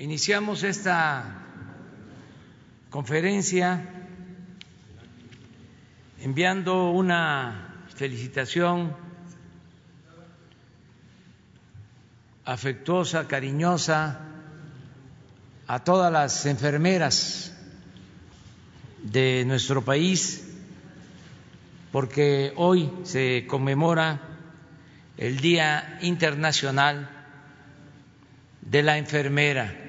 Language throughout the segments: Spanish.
Iniciamos esta conferencia enviando una felicitación afectuosa, cariñosa a todas las enfermeras de nuestro país, porque hoy se conmemora el Día Internacional de la Enfermera.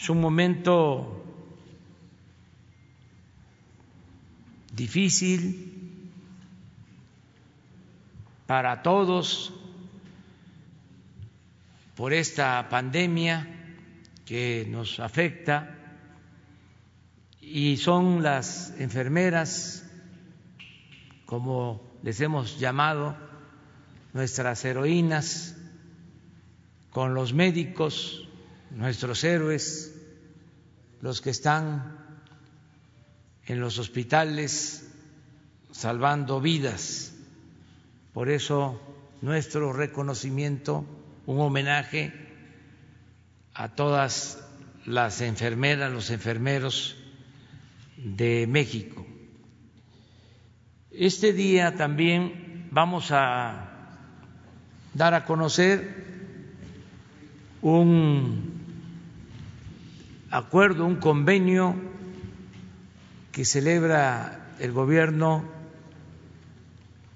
Es un momento difícil para todos por esta pandemia que nos afecta y son las enfermeras, como les hemos llamado, nuestras heroínas, con los médicos, nuestros héroes, los que están en los hospitales salvando vidas. Por eso nuestro reconocimiento, un homenaje a todas las enfermeras, los enfermeros de México. Este día también vamos a dar a conocer un acuerdo, un convenio que celebra el gobierno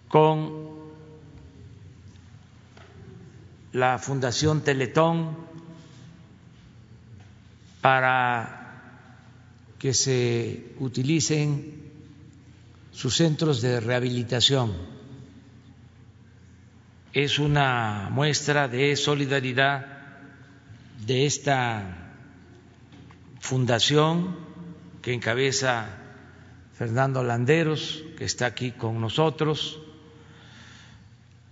con la Fundación Teletón para que se utilicen sus centros de rehabilitación. Es una muestra de solidaridad de esta fundación que encabeza Fernando Landeros, que está aquí con nosotros.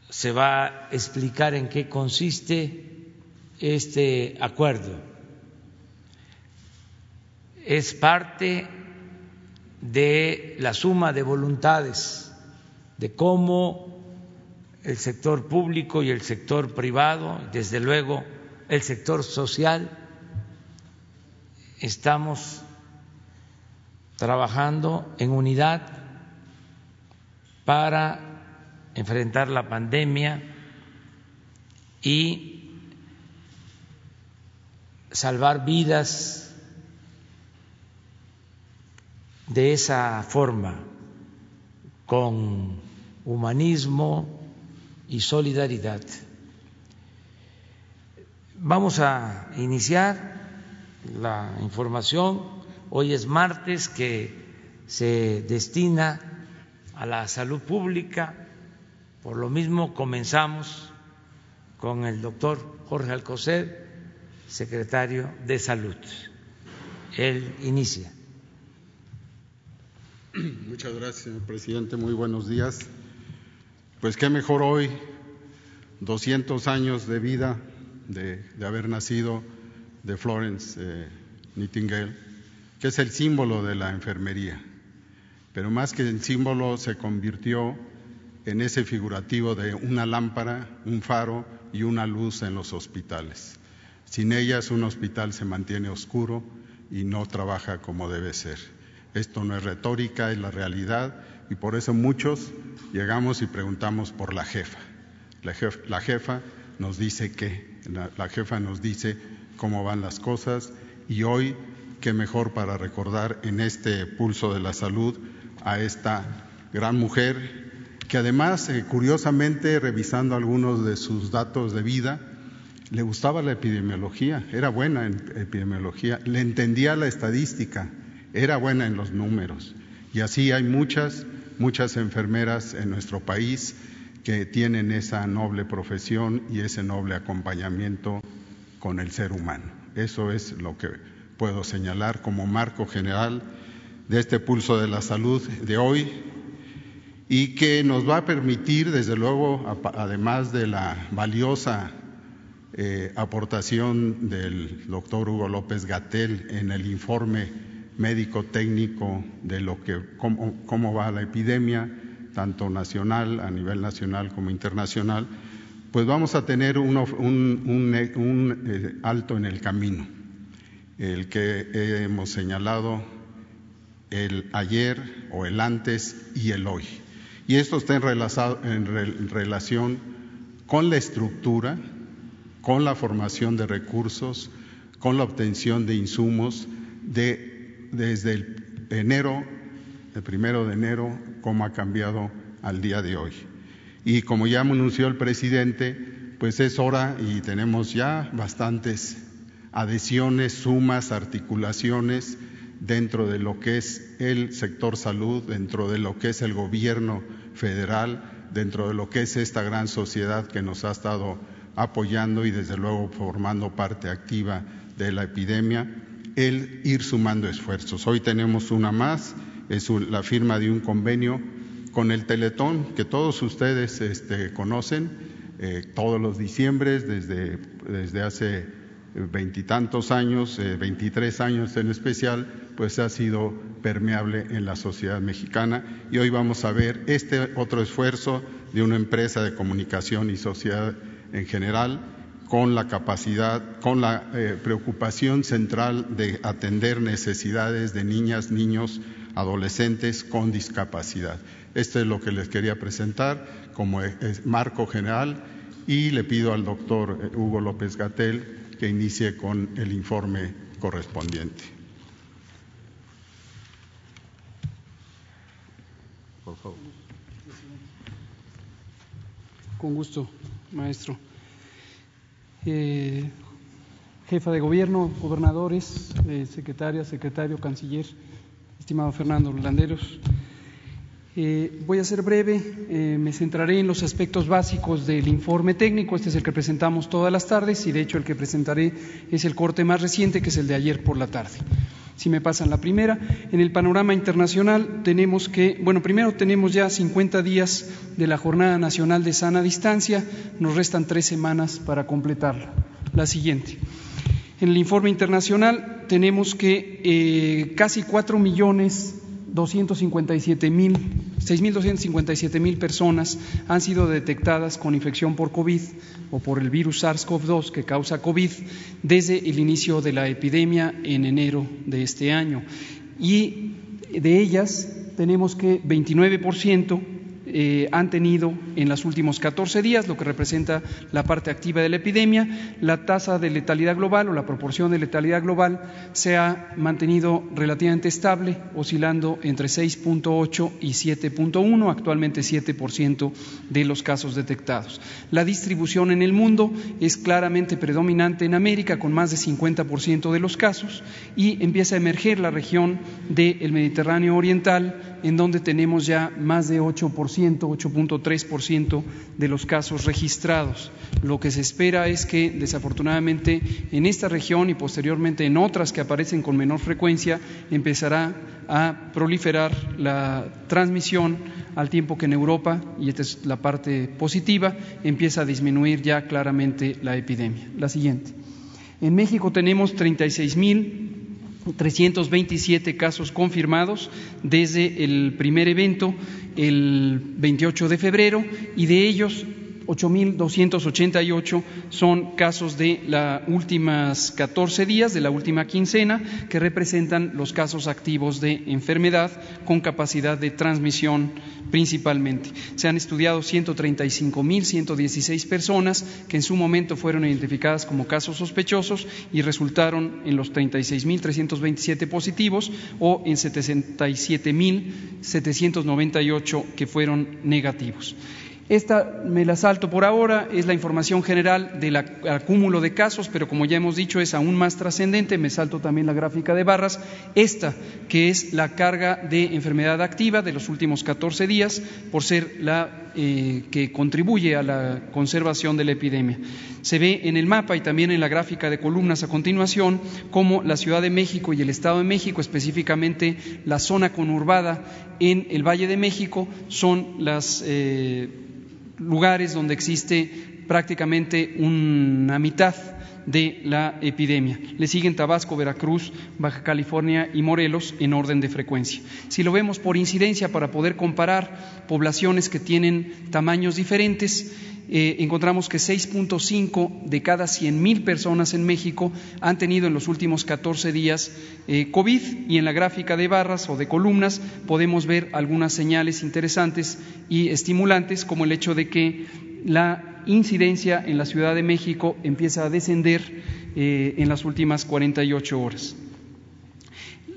Se va a explicar en qué consiste este acuerdo es parte de la suma de voluntades de cómo el sector público y el sector privado, desde luego el sector social, estamos trabajando en unidad para enfrentar la pandemia y salvar vidas de esa forma, con humanismo y solidaridad. Vamos a iniciar la información. Hoy es martes que se destina a la salud pública. Por lo mismo comenzamos con el doctor Jorge Alcocer, secretario de Salud. Él inicia. Muchas gracias, señor presidente. Muy buenos días. Pues qué mejor hoy, 200 años de vida de, haber nacido de Florence eh, Nightingale, que es el símbolo de la enfermería. Pero más que el símbolo, se convirtió en ese figurativo de una lámpara, un faro y una luz en los hospitales. Sin ellas, un hospital se mantiene oscuro y no trabaja como debe ser. Esto no es retórica, es la realidad y por eso muchos llegamos y preguntamos por la jefa. La jefa, nos dice qué, la, jefa nos dice cómo van las cosas y hoy qué mejor para recordar en este pulso de la salud a esta gran mujer que además, eh, curiosamente, revisando algunos de sus datos de vida, le gustaba la epidemiología, era buena en epidemiología, le entendía la estadística, era buena en los números. Y así hay muchas, muchas enfermeras en nuestro país que tienen esa noble profesión y ese noble acompañamiento con el ser humano. Eso es lo que puedo señalar como marco general de este pulso de la salud de hoy y que nos va a permitir, desde luego, además de la valiosa eh, aportación del doctor Hugo López Gatel en el informe médico técnico de lo que cómo, va la epidemia, tanto nacional, a nivel nacional como internacional, pues vamos a tener un, eh, alto en el camino, el que hemos señalado el ayer o el antes y el hoy. Y esto está en, en relación con la estructura, con la formación de recursos, con la obtención de insumos, de, desde el enero, el primero de enero, cómo ha cambiado al día de hoy. Y como ya anunció el presidente, pues es hora y tenemos ya bastantes adhesiones, sumas, articulaciones dentro de lo que es el sector salud, dentro de lo que es el gobierno federal, dentro de lo que es esta gran sociedad que nos ha estado apoyando y desde luego formando parte activa de la epidemia, el ir sumando esfuerzos. Hoy tenemos una más, es la firma de un convenio con el Teletón, que todos ustedes este, conocen, eh, todos los diciembres, desde, desde hace veintitantos años, eh, veintitrés años en especial, pues ha sido permeable en la sociedad mexicana. Y hoy vamos a ver este otro esfuerzo de una empresa de comunicación y sociedad en general, con la capacidad, con la eh, preocupación central de atender necesidades de niñas, niños, adolescentes con discapacidad. Esto es lo que les quería presentar como marco general y le pido al doctor eh, Hugo López Gatel que inicie con el informe correspondiente. Por favor. Con gusto, maestro. Eh, jefa de gobierno, gobernadores, eh, secretaria, secretario, canciller, estimado Fernando Landeros. Eh, voy a ser breve, me centraré en los aspectos básicos del informe técnico, este es el que presentamos todas las tardes y de hecho el que presentaré es el corte más reciente, que es el de ayer por la tarde. Si me pasan la primera, en el panorama internacional tenemos que, bueno, primero tenemos ya 50 días de la Jornada Nacional de Sana Distancia, nos restan tres semanas para completarla. La siguiente. En el informe internacional tenemos que eh, casi cuatro millones 257 mil, 6.257 mil personas han sido detectadas con infección por COVID o por el virus SARS-CoV-2 que causa COVID desde el inicio de la epidemia en enero de este año. Y de ellas tenemos que 29 por ciento eh, han tenido en los últimos 14 días, lo que representa la parte activa de la epidemia. La tasa de letalidad global o la proporción de letalidad global se ha mantenido relativamente estable, oscilando entre 6.8 y 7.1, actualmente 7% de los casos detectados. La distribución en el mundo es claramente predominante en América, con más de 50% de los casos, y empieza a emerger la región del Mediterráneo Oriental, en donde tenemos ya más de 8%, 8.3% de los casos registrados. Lo que se espera es que, desafortunadamente, en esta región y posteriormente en otras que aparecen con menor frecuencia, empezará a proliferar la transmisión al tiempo que en Europa, y esta es la parte positiva, empieza a disminuir ya claramente la epidemia. La siguiente. En México tenemos 36 mil 327 casos confirmados desde el primer evento el 28 de febrero y de ellos 8.288 son casos de las últimas 14 días, de la última quincena, que representan los casos activos de enfermedad con capacidad de transmisión principalmente. Se han estudiado 135.116 personas que en su momento fueron identificadas como casos sospechosos y resultaron en los 36.327 positivos o en 77.798 que fueron negativos. Esta me la salto por ahora, es la información general del acúmulo de casos, pero como ya hemos dicho es aún más trascendente, me salto también la gráfica de barras, esta que es la carga de enfermedad activa de los últimos 14 días, por ser la eh, que contribuye a la conservación de la epidemia. Se ve en el mapa y también en la gráfica de columnas a continuación cómo la Ciudad de México y el Estado de México, específicamente la zona conurbada en el Valle de México, son las eh, lugares donde existe prácticamente una mitad de la epidemia. Le siguen Tabasco, Veracruz, Baja California y Morelos en orden de frecuencia. Si lo vemos por incidencia para poder comparar poblaciones que tienen tamaños diferentes, eh, encontramos que 6.5 de cada 100.000 personas en México han tenido en los últimos 14 días eh, COVID y en la gráfica de barras o de columnas podemos ver algunas señales interesantes y estimulantes como el hecho de que la incidencia en la Ciudad de México empieza a descender eh, en las últimas 48 horas.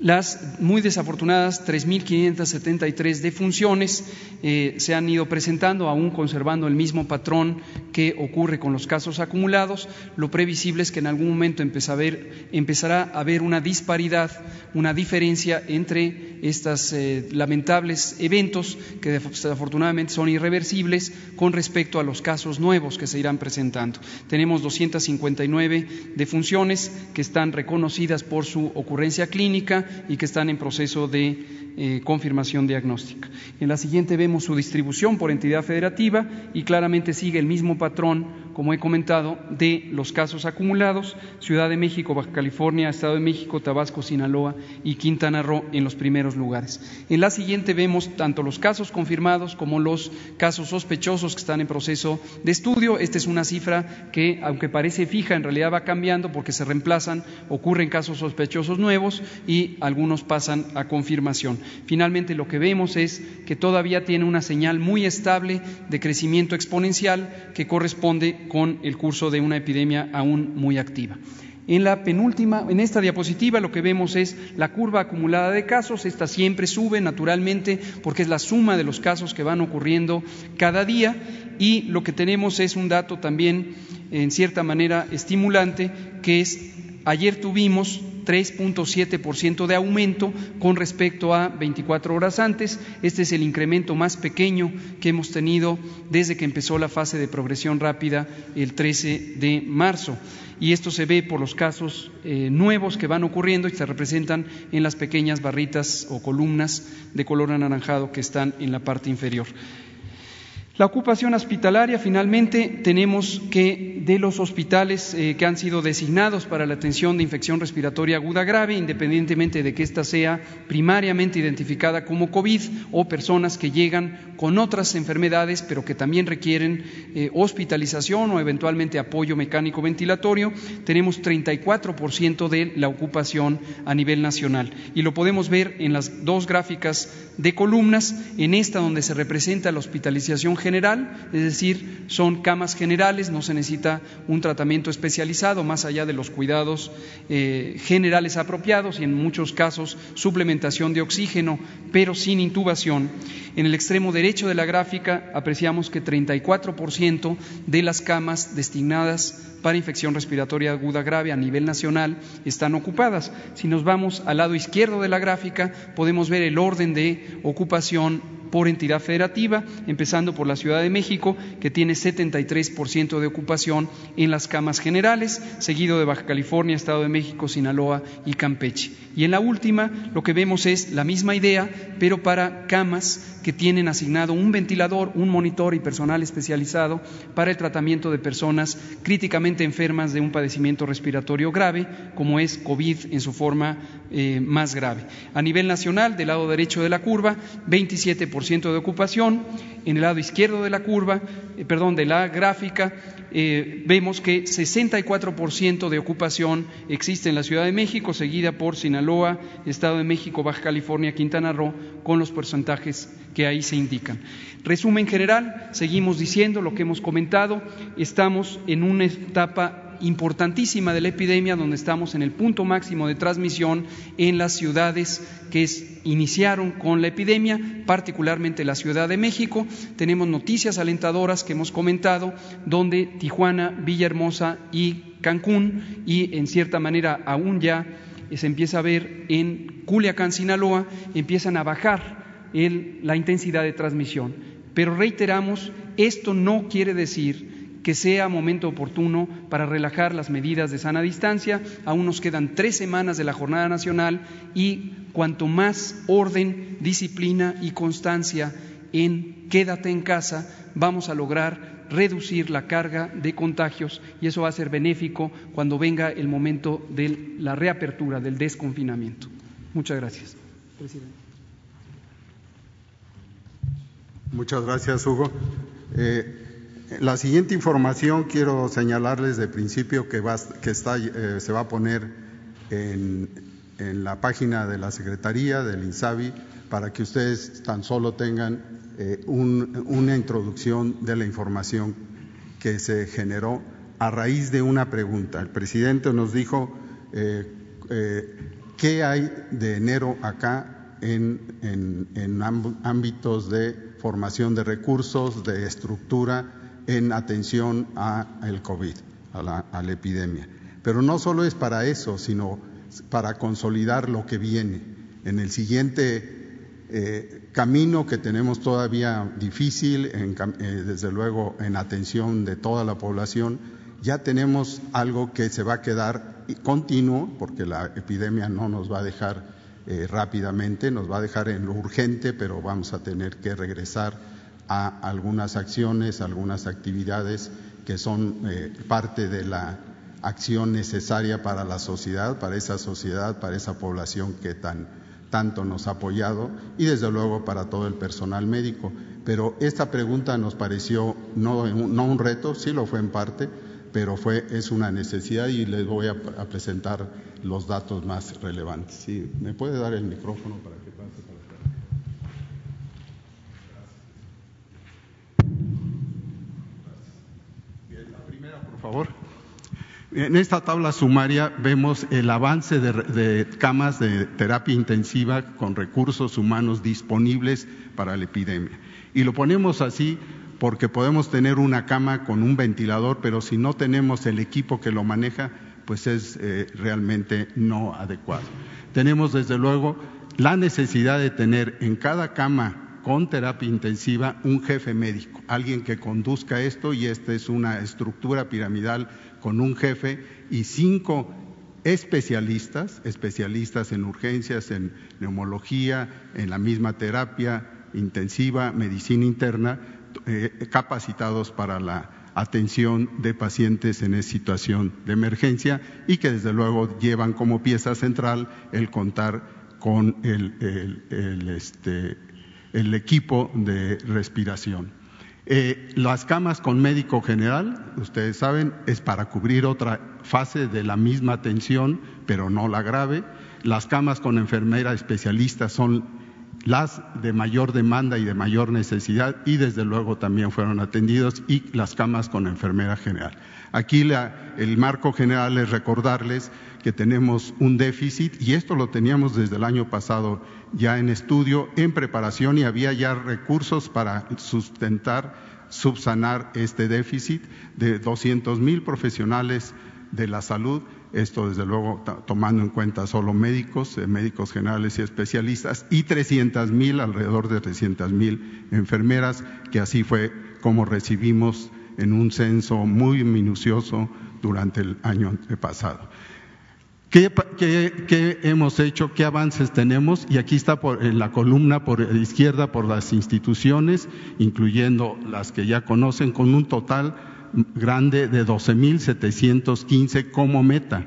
Las muy desafortunadas 3.573 defunciones eh, se han ido presentando, aún conservando el mismo patrón que ocurre con los casos acumulados. Lo previsible es que en algún momento empezará a haber una disparidad, una diferencia entre estos eh, lamentables eventos que desafortunadamente son irreversibles con respecto a los casos nuevos que se irán presentando. Tenemos 259 defunciones que están reconocidas por su ocurrencia clínica y que están en proceso de eh, confirmación diagnóstica. En la siguiente vemos su distribución por entidad federativa y claramente sigue el mismo patrón, como he comentado, de los casos acumulados, Ciudad de México, Baja California, Estado de México, Tabasco, Sinaloa y Quintana Roo en los primeros lugares. En la siguiente vemos tanto los casos confirmados como los casos sospechosos que están en proceso de estudio. Esta es una cifra que, aunque parece fija, en realidad va cambiando porque se reemplazan, ocurren casos sospechosos nuevos y algunos pasan a confirmación. Finalmente, lo que vemos es que todavía tiene una señal muy estable de crecimiento exponencial que corresponde con el curso de una epidemia aún muy activa. En la penúltima, en esta diapositiva lo que vemos es la curva acumulada de casos. Esta siempre sube naturalmente porque es la suma de los casos que van ocurriendo cada día y lo que tenemos es un dato también en cierta manera estimulante que es ayer tuvimos 3.7% de aumento con respecto a 24 horas antes. Este es el incremento más pequeño que hemos tenido desde que empezó la fase de progresión rápida el 13 de marzo. Y esto se ve por los casos eh, nuevos que van ocurriendo y se representan en las pequeñas barritas o columnas de color anaranjado que están en la parte inferior. La ocupación hospitalaria, finalmente, tenemos que de los hospitales eh, que han sido designados para la atención de infección respiratoria aguda grave, independientemente de que ésta sea primariamente identificada como COVID o personas que llegan con otras enfermedades, pero que también requieren eh, hospitalización o eventualmente apoyo mecánico ventilatorio, tenemos 34% de la ocupación a nivel nacional. Y lo podemos ver en las dos gráficas de columnas, en esta donde se representa la hospitalización general, es decir, son camas generales, no se necesita un tratamiento especializado más allá de los cuidados eh, generales apropiados y en muchos casos suplementación de oxígeno, pero sin intubación. En el extremo derecho de la gráfica apreciamos que 34% de las camas destinadas para infección respiratoria aguda grave a nivel nacional están ocupadas. Si nos vamos al lado izquierdo de la gráfica, podemos ver el orden de ocupación por entidad federativa, empezando por la Ciudad de México, que tiene 73% de ocupación en las camas generales, seguido de Baja California, Estado de México, Sinaloa y Campeche. Y en la última, lo que vemos es la misma idea, pero para camas que tienen asignado un ventilador, un monitor y personal especializado para el tratamiento de personas críticamente enfermas de un padecimiento respiratorio grave, como es COVID en su forma eh, más grave. A nivel nacional, del lado derecho de la curva, 27% de ocupación, en el lado izquierdo de la curva, eh, perdón, de la gráfica, eh, vemos que 64% de ocupación existe en la Ciudad de México, seguida por Sinaloa, Estado de México, Baja California, Quintana Roo, con los porcentajes que ahí se indican. Resumen general, seguimos diciendo lo que hemos comentado, estamos en una etapa importantísima de la epidemia, donde estamos en el punto máximo de transmisión en las ciudades que iniciaron con la epidemia, particularmente la Ciudad de México. Tenemos noticias alentadoras que hemos comentado, donde Tijuana, Villahermosa y Cancún, y en cierta manera aún ya se empieza a ver en Culiacán, Sinaloa, empiezan a bajar la intensidad de transmisión. Pero reiteramos, esto no quiere decir que sea momento oportuno para relajar las medidas de sana distancia. Aún nos quedan tres semanas de la jornada nacional y cuanto más orden, disciplina y constancia en quédate en casa, vamos a lograr reducir la carga de contagios y eso va a ser benéfico cuando venga el momento de la reapertura, del desconfinamiento. Muchas gracias. Presidente. Muchas gracias, Hugo. Eh, la siguiente información quiero señalarles de principio que, está, eh, se va a poner en, la página de la Secretaría del INSABI para que ustedes tan solo tengan eh, un, una introducción de la información que se generó a raíz de una pregunta. El presidente nos dijo eh, qué hay de enero acá en ámbitos de formación de recursos, de estructura en atención al COVID, a la, a la epidemia. Pero no solo es para eso, sino para consolidar lo que viene. En el siguiente eh, camino que tenemos todavía difícil, en, eh, desde luego en atención de toda la población, ya tenemos algo que se va a quedar continuo, porque la epidemia no nos va a dejar eh, rápidamente, nos va a dejar en lo urgente, pero vamos a tener que regresar a algunas acciones, algunas actividades que son eh, parte de la acción necesaria para la sociedad, para esa sociedad, para esa población que tan tanto nos ha apoyado y desde luego para todo el personal médico. Pero esta pregunta nos pareció no, no un reto, sí lo fue en parte, pero fue, es una necesidad y les voy a, presentar los datos más relevantes. Sí, ¿Me puede dar el micrófono para acá? Bien, la primera, por En esta tabla sumaria vemos el avance de, de, camas de terapia intensiva con recursos humanos disponibles para la epidemia. Y lo ponemos así porque podemos tener una cama con un ventilador, pero si no tenemos el equipo que lo maneja, pues es eh, realmente no adecuado. Tenemos desde luego la necesidad de tener en cada cama con terapia intensiva un jefe médico, alguien que conduzca esto y esta es una estructura piramidal con un jefe y cinco especialistas, especialistas en urgencias, en neumología, en la misma terapia intensiva, medicina interna, eh, capacitados para la atención de pacientes en situación de emergencia y que desde luego llevan como pieza central el contar con el, el, este, el equipo de respiración. Eh, las camas con médico general, ustedes saben, es para cubrir otra fase de la misma atención, pero no la grave. Las camas con enfermera especialista son las de mayor demanda y de mayor necesidad y desde luego también fueron atendidos y las camas con enfermera general. Aquí la, el marco general es recordarles que tenemos un déficit y esto lo teníamos desde el año pasado ya en estudio, en preparación y había ya recursos para sustentar, subsanar este déficit de 200 mil profesionales de la salud. Esto, desde luego, tomando en cuenta solo médicos, eh, médicos generales y especialistas, y 300 mil, alrededor de 300 mil enfermeras, que así fue como recibimos en un censo muy minucioso durante el año pasado. ¿Qué, hemos hecho? ¿Qué avances tenemos? Y aquí está por, en la columna por izquierda por las instituciones, incluyendo las que ya conocen, con un total grande de 12.715 como meta.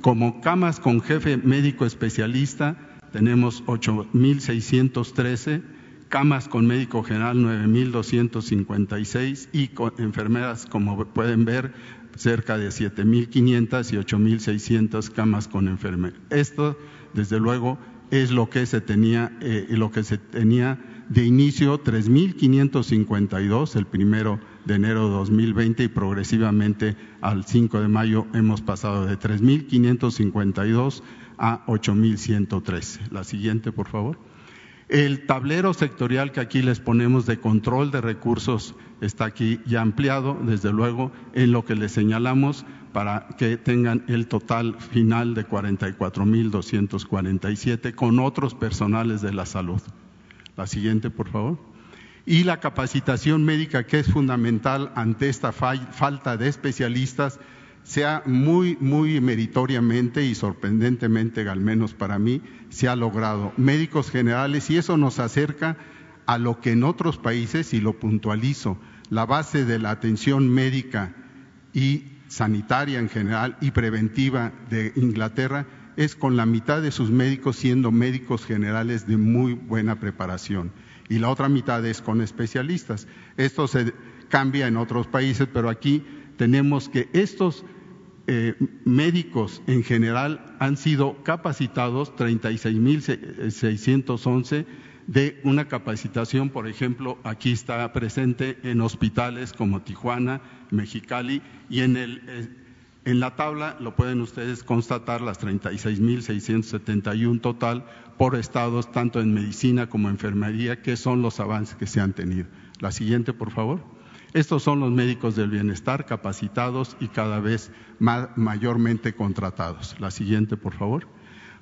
Como camas con jefe médico especialista tenemos 8.613, camas con médico general 9.256 y con enfermeras, como pueden ver, cerca de 7.500 y 8.600 camas con enfermeras. Esto, desde luego, es lo que se tenía, eh, lo que se tenía de inicio 3.552 el primero de enero de 2020 y progresivamente al 5 de mayo hemos pasado de 3.552 a 8.113. La siguiente, por favor. El tablero sectorial que aquí les ponemos de control de recursos está aquí ya ampliado, desde luego, en lo que les señalamos para que tengan el total final de 44.247 con otros personales de la salud. La siguiente, por favor. Y la capacitación médica, que es fundamental ante esta falta de especialistas, sea muy, muy meritoriamente y sorprendentemente, al menos para mí, se ha logrado. Médicos generales, y eso nos acerca a lo que en otros países, y lo puntualizo, la base de la atención médica y sanitaria en general y preventiva de Inglaterra es con la mitad de sus médicos siendo médicos generales de muy buena preparación y la otra mitad es con especialistas. Esto se cambia en otros países, pero aquí tenemos que estos eh, médicos en general han sido capacitados, 36.611, de una capacitación, por ejemplo, aquí está presente en hospitales como Tijuana, Mexicali y en eh, la tabla lo pueden ustedes constatar las 36.671 total por estados, tanto en medicina como enfermería, que son los avances que se han tenido. La siguiente, por favor. Estos son los médicos del bienestar capacitados y cada vez mayormente contratados. La siguiente, por favor.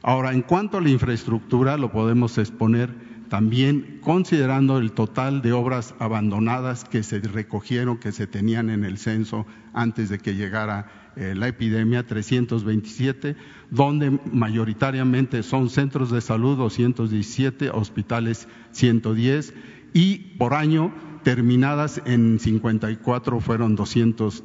Ahora, en cuanto a la infraestructura, lo podemos exponer también considerando el total de obras abandonadas que se recogieron, que se tenían en el censo antes de que llegara eh, la epidemia, 327, donde mayoritariamente son centros de salud 217, hospitales 110 y por año terminadas en 54 fueron 200,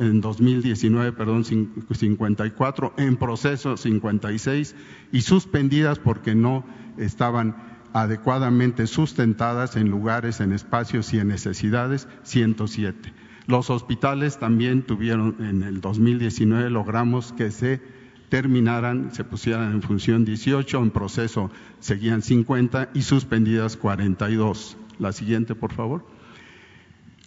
en 2019, perdón, 54, en proceso 56 y suspendidas porque no estaban adecuadamente sustentadas en lugares, en espacios y en necesidades, 107. Los hospitales también tuvieron, en el 2019 logramos que se terminaran, se pusieran en función 18, en proceso seguían 50 y suspendidas 42. La siguiente, por favor.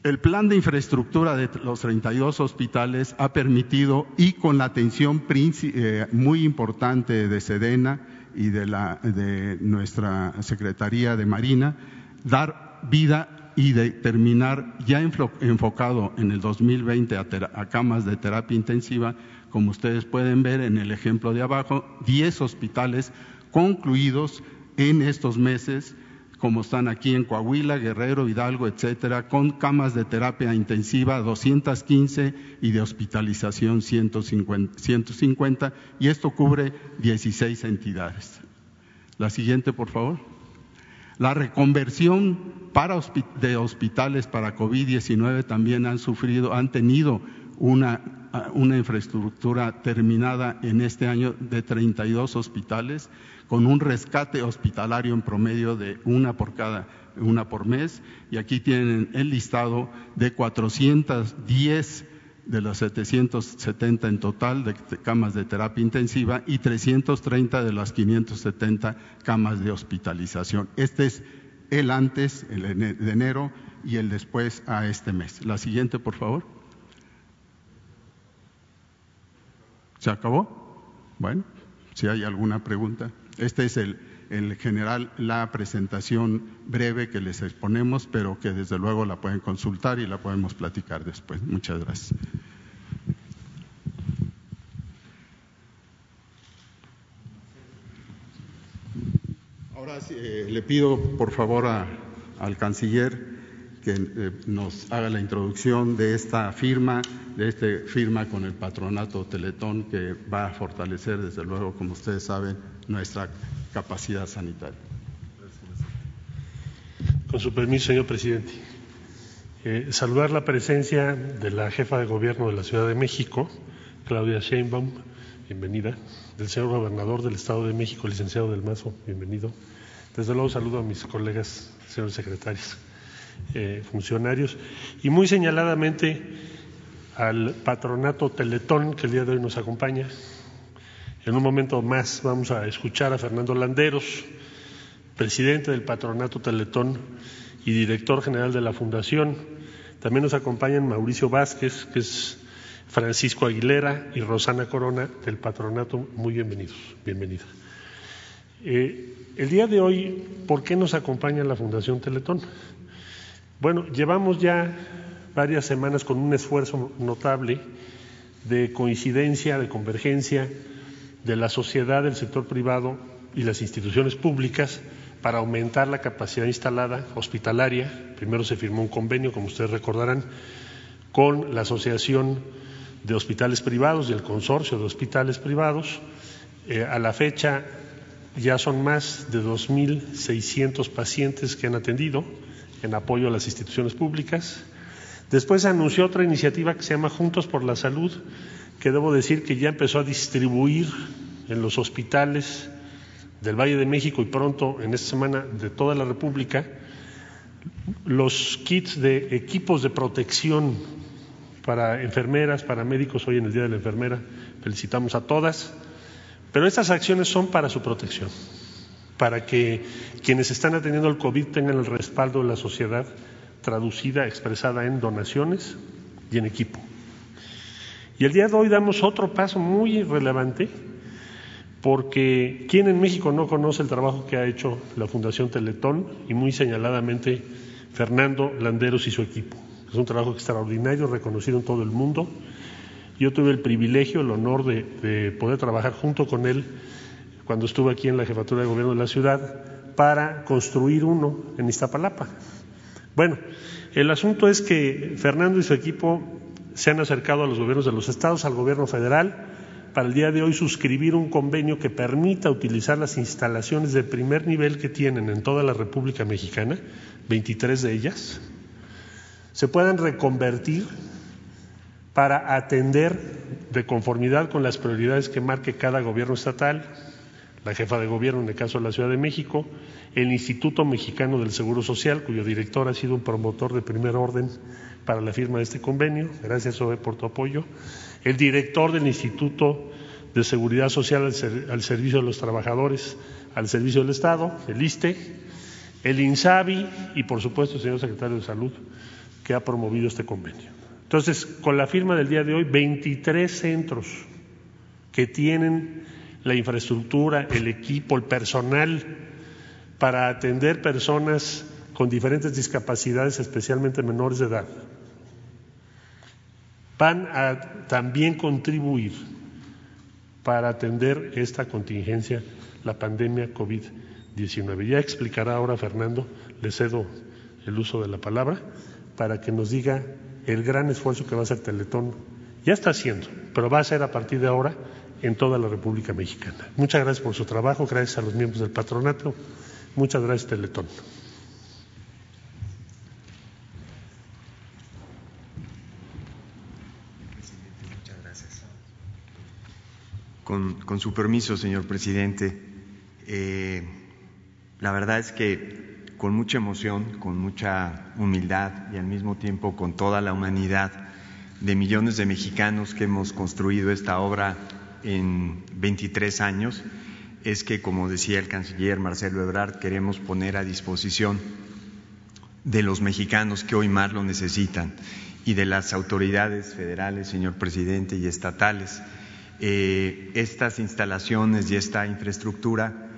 El plan de infraestructura de los 32 hospitales ha permitido, y con la atención eh, muy importante de Sedena, y de, la, de nuestra Secretaría de Marina, dar vida y terminar ya enfocado en el 2020 a, a camas de terapia intensiva, como ustedes pueden ver en el ejemplo de abajo, 10 hospitales concluidos en estos meses como están aquí en Coahuila, Guerrero, Hidalgo, etcétera, con camas de terapia intensiva 215 y de hospitalización 150, 150 y esto cubre 16 entidades. La siguiente, por favor. La reconversión de hospitales para COVID-19 también han sufrido, han tenido una, una infraestructura terminada en este año de 32 hospitales con un rescate hospitalario en promedio de una por cada una por mes y aquí tienen el listado de 410 de las 770 en total de camas de terapia intensiva y 330 de las 570 camas de hospitalización. Este es el antes, el de enero y el después a este mes. La siguiente, por favor. ¿Se acabó? Bueno, si hay alguna pregunta. Este es el, general, la presentación breve que les exponemos, pero que desde luego la pueden consultar y la podemos platicar después. Muchas gracias. Ahora eh, le pido, por favor, al canciller que eh, nos haga la introducción de esta firma, de esta firma con el patronato Teletón, que va a fortalecer, desde luego, como ustedes saben, nuestra capacidad sanitaria. Con su permiso, señor presidente. Eh, saludar la presencia de la jefa de gobierno de la Ciudad de México, Claudia Sheinbaum, bienvenida, del señor gobernador del Estado de México, licenciado Del Mazo, bienvenido. Desde luego saludo a mis colegas, señores secretarios, eh, funcionarios, y muy señaladamente al patronato Teletón, que el día de hoy nos acompaña, en un momento más vamos a escuchar a Fernando Landeros, presidente del Patronato Teletón y director general de la Fundación. También nos acompañan Mauricio Vázquez, que es Francisco Aguilera y Rosana Corona del Patronato. Muy bienvenidos, bienvenida. Eh, el día de hoy, ¿por qué nos acompaña la Fundación Teletón? Bueno, llevamos ya varias semanas con un esfuerzo notable de coincidencia, de convergencia de la sociedad, del sector privado y las instituciones públicas para aumentar la capacidad instalada hospitalaria. Primero se firmó un convenio, como ustedes recordarán, con la Asociación de Hospitales Privados y el Consorcio de Hospitales Privados. Eh, a la fecha ya son más de 2.600 pacientes que han atendido en apoyo a las instituciones públicas. Después anunció otra iniciativa que se llama Juntos por la Salud, que debo decir que ya empezó a distribuir en los hospitales del Valle de México y pronto en esta semana de toda la República los kits de equipos de protección para enfermeras, para médicos, hoy en el Día de la Enfermera, felicitamos a todas, pero estas acciones son para su protección, para que quienes están atendiendo el COVID tengan el respaldo de la sociedad traducida, expresada en donaciones y en equipo. Y el día de hoy damos otro paso muy relevante, porque ¿quién en México no conoce el trabajo que ha hecho la Fundación Teletón y muy señaladamente Fernando Landeros y su equipo? Es un trabajo extraordinario, reconocido en todo el mundo. Yo tuve el privilegio, el honor de poder trabajar junto con él cuando estuve aquí en la jefatura de gobierno de la ciudad para construir uno en Iztapalapa. Bueno, el asunto es que Fernando y su equipo se han acercado a los gobiernos de los estados, al gobierno federal, para el día de hoy suscribir un convenio que permita utilizar las instalaciones de primer nivel que tienen en toda la República Mexicana, 23 de ellas, se puedan reconvertir para atender de conformidad con las prioridades que marque cada gobierno estatal, la jefa de gobierno en el caso de la Ciudad de México, el Instituto Mexicano del Seguro Social, cuyo director ha sido un promotor de primer orden para la firma de este convenio, gracias Oe por tu apoyo, el director del Instituto de Seguridad Social al, servicio de los trabajadores, al servicio del Estado, el ISTE, el INSABI y por supuesto el señor secretario de Salud que ha promovido este convenio. Entonces, con la firma del día de hoy, 23 centros que tienen la infraestructura, el equipo, el personal para atender personas con diferentes discapacidades, especialmente menores de edad, van a también contribuir para atender esta contingencia, la pandemia COVID-19. Ya explicará ahora Fernando, le cedo el uso de la palabra, para que nos diga el gran esfuerzo que va a hacer Teletón. Ya está haciendo, pero va a ser a partir de ahora en toda la República Mexicana. Muchas gracias por su trabajo, gracias a los miembros del patronato, muchas gracias Teletón. Con, su permiso, señor presidente, eh, la verdad es que con mucha emoción, con mucha humildad y al mismo tiempo con toda la humanidad de millones de mexicanos que hemos construido esta obra en 23 años, es que, como decía el canciller Marcelo Ebrard, queremos poner a disposición de los mexicanos que hoy más lo necesitan y de las autoridades federales, señor presidente, y estatales eh, estas instalaciones y esta infraestructura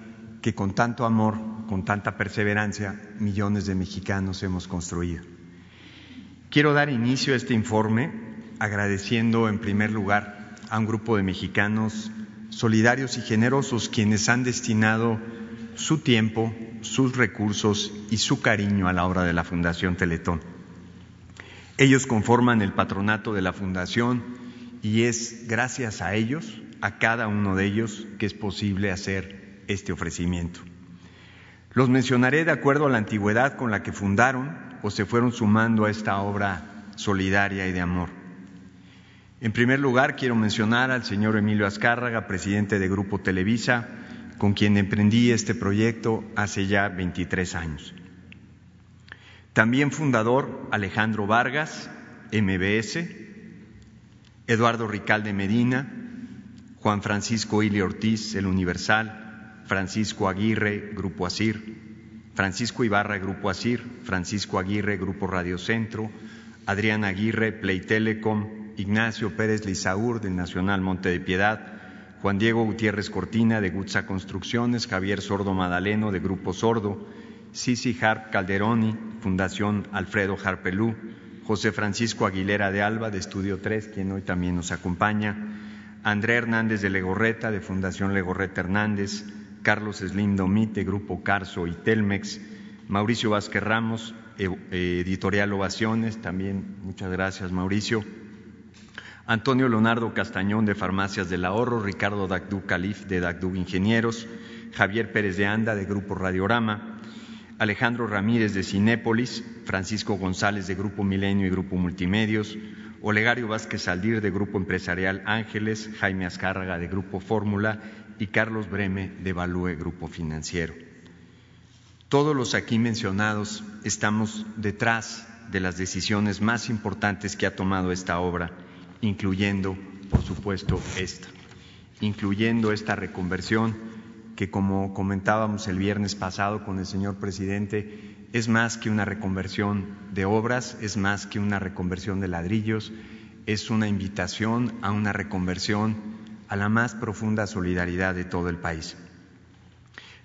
que con tanto amor, con tanta perseverancia, millones de mexicanos hemos construido. Quiero dar inicio a este informe agradeciendo en primer lugar a un grupo de mexicanos solidarios y generosos quienes han destinado su tiempo, sus recursos y su cariño a la obra de la Fundación Teletón. Ellos conforman el patronato de la Fundación y es gracias a ellos, a cada uno de ellos, que es posible hacer este ofrecimiento. Los mencionaré de acuerdo a la antigüedad con la que fundaron o se fueron sumando a esta obra solidaria y de amor. En primer lugar, quiero mencionar al señor Emilio Azcárraga, presidente de Grupo Televisa, con quien emprendí este proyecto hace ya 23 años. También fundador Alejandro Vargas, MBS, Eduardo Ricalde Medina, Juan Francisco Ili Ortiz, El Universal, Francisco Aguirre, Grupo Asir, Francisco Ibarra, Grupo Asir, Francisco Aguirre, Grupo Radio Centro, Adrián Aguirre, Play Telecom, Ignacio Pérez Lizaur, del Nacional Monte de Piedad, Juan Diego Gutiérrez Cortina, de Gutza Construcciones, Javier Sordo Madaleno, de Grupo Sordo, Sisi Harp Calderoni, Fundación Alfredo Harpelú, José Francisco Aguilera de Alba, de Estudio 3, quien hoy también nos acompaña, André Hernández de Legorreta, de Fundación Legorreta Hernández, Carlos Slim Domit, de Grupo Carso y Telmex, Mauricio Vázquez Ramos, e, Editorial Ovaciones, también muchas gracias Mauricio, Antonio Leonardo Castañón, de Farmacias del Ahorro, Ricardo Dagdú Calif, de Dagdú Ingenieros, Javier Pérez de Anda, de Grupo Radiorama, Alejandro Ramírez de Cinépolis, Francisco González de Grupo Milenio y Grupo Multimedios, Olegario Vázquez Aldir de Grupo Empresarial Ángeles, Jaime Azcárraga de Grupo Fórmula y Carlos Breme de Value Grupo Financiero. Todos los aquí mencionados estamos detrás de las decisiones más importantes que ha tomado esta obra, incluyendo, por supuesto, esta, incluyendo esta reconversión que, como comentábamos el viernes pasado con el señor presidente, es más que una reconversión de obras, es más que una reconversión de ladrillos, es una invitación a una reconversión a la más profunda solidaridad de todo el país.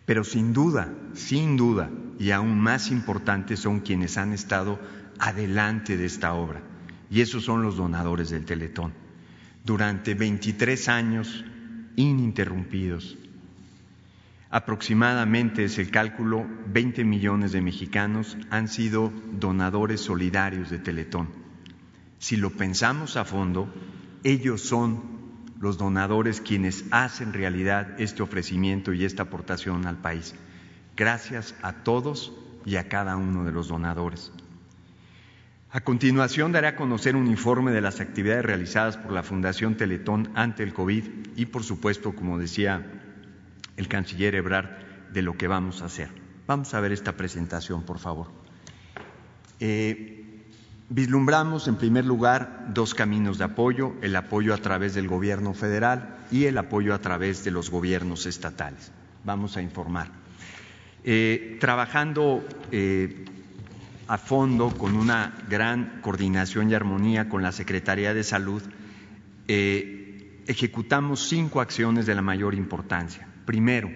Pero sin duda, sin duda, y aún más importante son quienes han estado adelante de esta obra, y esos son los donadores del Teletón. Durante 23 años ininterrumpidos, Aproximadamente, es el cálculo, 20 millones de mexicanos han sido donadores solidarios de Teletón. Si lo pensamos a fondo, ellos son los donadores quienes hacen realidad este ofrecimiento y esta aportación al país. Gracias a todos y a cada uno de los donadores. A continuación daré a conocer un informe de las actividades realizadas por la Fundación Teletón ante el COVID y, por supuesto, como decía el canciller Ebrard de lo que vamos a hacer. Vamos a ver esta presentación, por favor. Eh, vislumbramos, en primer lugar, dos caminos de apoyo, el apoyo a través del gobierno federal y el apoyo a través de los gobiernos estatales. Vamos a informar. Eh, trabajando eh, a fondo con una gran coordinación y armonía con la Secretaría de Salud, ejecutamos cinco acciones de la mayor importancia. Primero,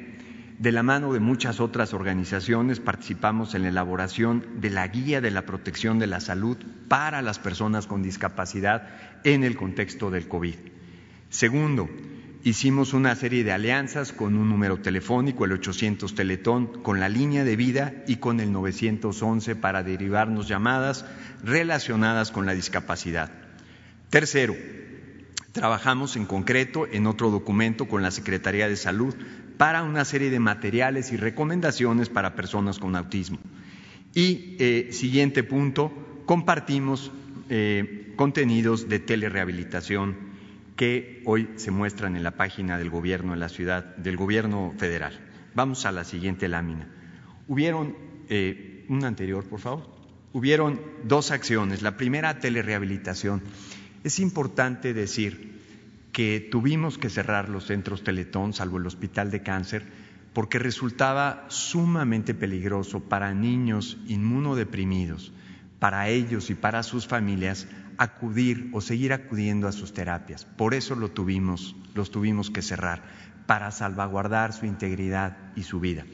de la mano de muchas otras organizaciones participamos en la elaboración de la Guía de la Protección de la Salud para las personas con discapacidad en el contexto del COVID. Segundo, hicimos una serie de alianzas con un número telefónico, el 800 Teletón, con la línea de vida y con el 911 para derivarnos llamadas relacionadas con la discapacidad. Tercero, Trabajamos en concreto en otro documento con la Secretaría de Salud para una serie de materiales y recomendaciones para personas con autismo. Y eh, siguiente punto, compartimos eh, contenidos de telerehabilitación que hoy se muestran en la página del gobierno de la ciudad, del gobierno federal. Vamos a la siguiente lámina. Hubieron, eh, una anterior, por favor. Hubieron dos acciones. La primera, telerehabilitación. Es importante decir que tuvimos que cerrar los centros Teletón, salvo el Hospital de Cáncer, porque resultaba sumamente peligroso para niños inmunodeprimidos, para ellos y para sus familias acudir o seguir acudiendo a sus terapias. Por eso lo tuvimos, los tuvimos que cerrar, para salvaguardar su integridad y su vida.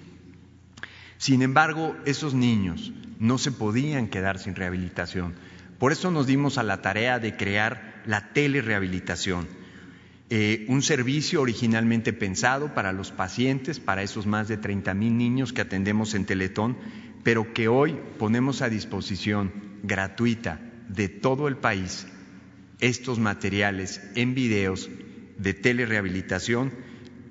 Sin embargo, esos niños no se podían quedar sin rehabilitación por eso nos dimos a la tarea de crear la telerehabilitación, eh, un servicio originalmente pensado para los pacientes, para esos más de 30 mil niños que atendemos en Teletón, pero que hoy ponemos a disposición gratuita de todo el país estos materiales en videos de telerehabilitación,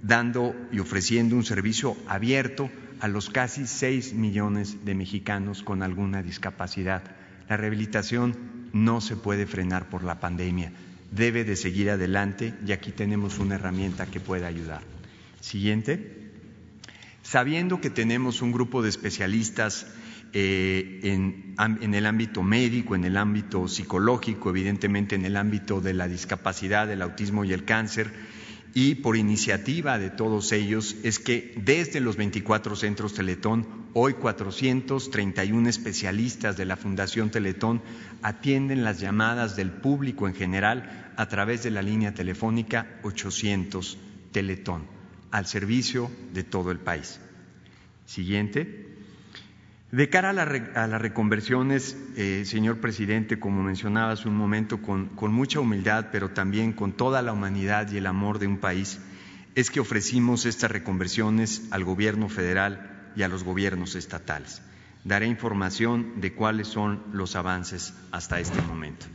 dando y ofreciendo un servicio abierto a los casi 6 millones de mexicanos con alguna discapacidad la rehabilitación no se puede frenar por la pandemia, debe de seguir adelante y aquí tenemos una herramienta que puede ayudar. Siguiente. Sabiendo que tenemos un grupo de especialistas eh, en, en, el ámbito médico, en el ámbito psicológico, evidentemente en el ámbito de la discapacidad, del autismo y el cáncer, y por iniciativa de todos ellos es que desde los 24 centros Teletón, hoy 431 especialistas de la Fundación Teletón atienden las llamadas del público en general a través de la línea telefónica 800 Teletón, al servicio de todo el país. Siguiente. De cara a, las reconversiones, eh, señor presidente, como mencionaba un momento, con, con mucha humildad, pero también con toda la humanidad y el amor de un país, es que ofrecimos estas reconversiones al gobierno federal y a los gobiernos estatales. Daré información de cuáles son los avances hasta este momento.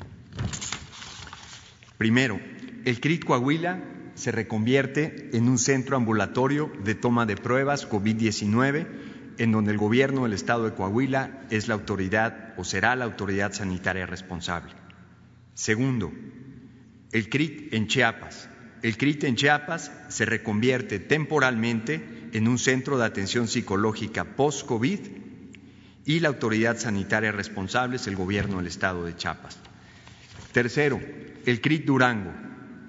Primero, el CRIT Coahuila se reconvierte en un centro ambulatorio de toma de pruebas COVID-19 en donde el gobierno del estado de Coahuila es la autoridad o será la autoridad sanitaria responsable. Segundo, el CRIT en Chiapas. El CRIT en Chiapas se reconvierte temporalmente en un centro de atención psicológica post-COVID y la autoridad sanitaria responsable es el gobierno del estado de Chiapas. Tercero, el CRIT Durango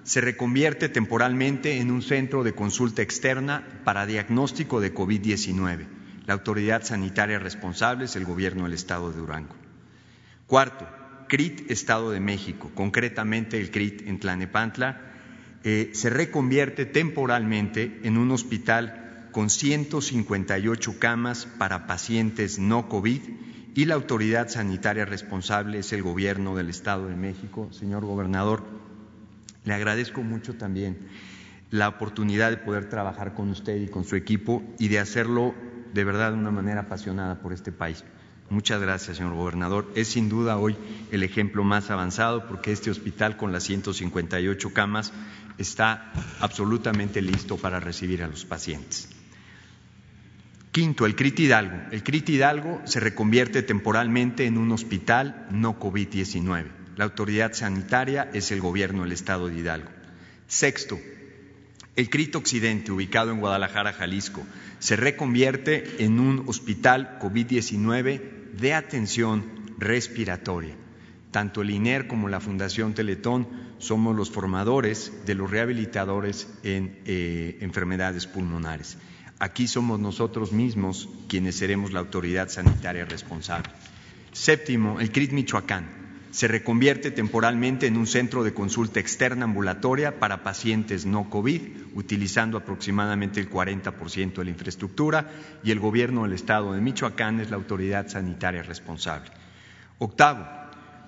se reconvierte temporalmente en un centro de consulta externa para diagnóstico de COVID-19. La autoridad sanitaria responsable es el gobierno del estado de Durango. Cuarto, CRIT Estado de México, concretamente el CRIT en Tlanepantla, eh, se reconvierte temporalmente en un hospital con 158 camas para pacientes no COVID y la autoridad sanitaria responsable es el gobierno del Estado de México. Señor gobernador, le agradezco mucho también la oportunidad de poder trabajar con usted y con su equipo y de hacerlo de verdad de una manera apasionada por este país. Muchas gracias, señor gobernador. Es sin duda hoy el ejemplo más avanzado porque este hospital con las 158 camas está absolutamente listo para recibir a los pacientes. Quinto, el CRIT Hidalgo. El CRIT Hidalgo se reconvierte temporalmente en un hospital no COVID-19. La autoridad sanitaria es el gobierno del estado de Hidalgo. Sexto, el CRIT Occidente, ubicado en Guadalajara, Jalisco, se reconvierte en un hospital COVID-19 de atención respiratoria. Tanto el INER como la Fundación Teletón somos los formadores de los rehabilitadores en eh, enfermedades pulmonares. Aquí somos nosotros mismos quienes seremos la autoridad sanitaria responsable. Séptimo, el CRIT Michoacán se reconvierte temporalmente en un centro de consulta externa ambulatoria para pacientes no COVID, utilizando aproximadamente el 40% de la infraestructura y el gobierno del estado de Michoacán es la autoridad sanitaria responsable. Octavo,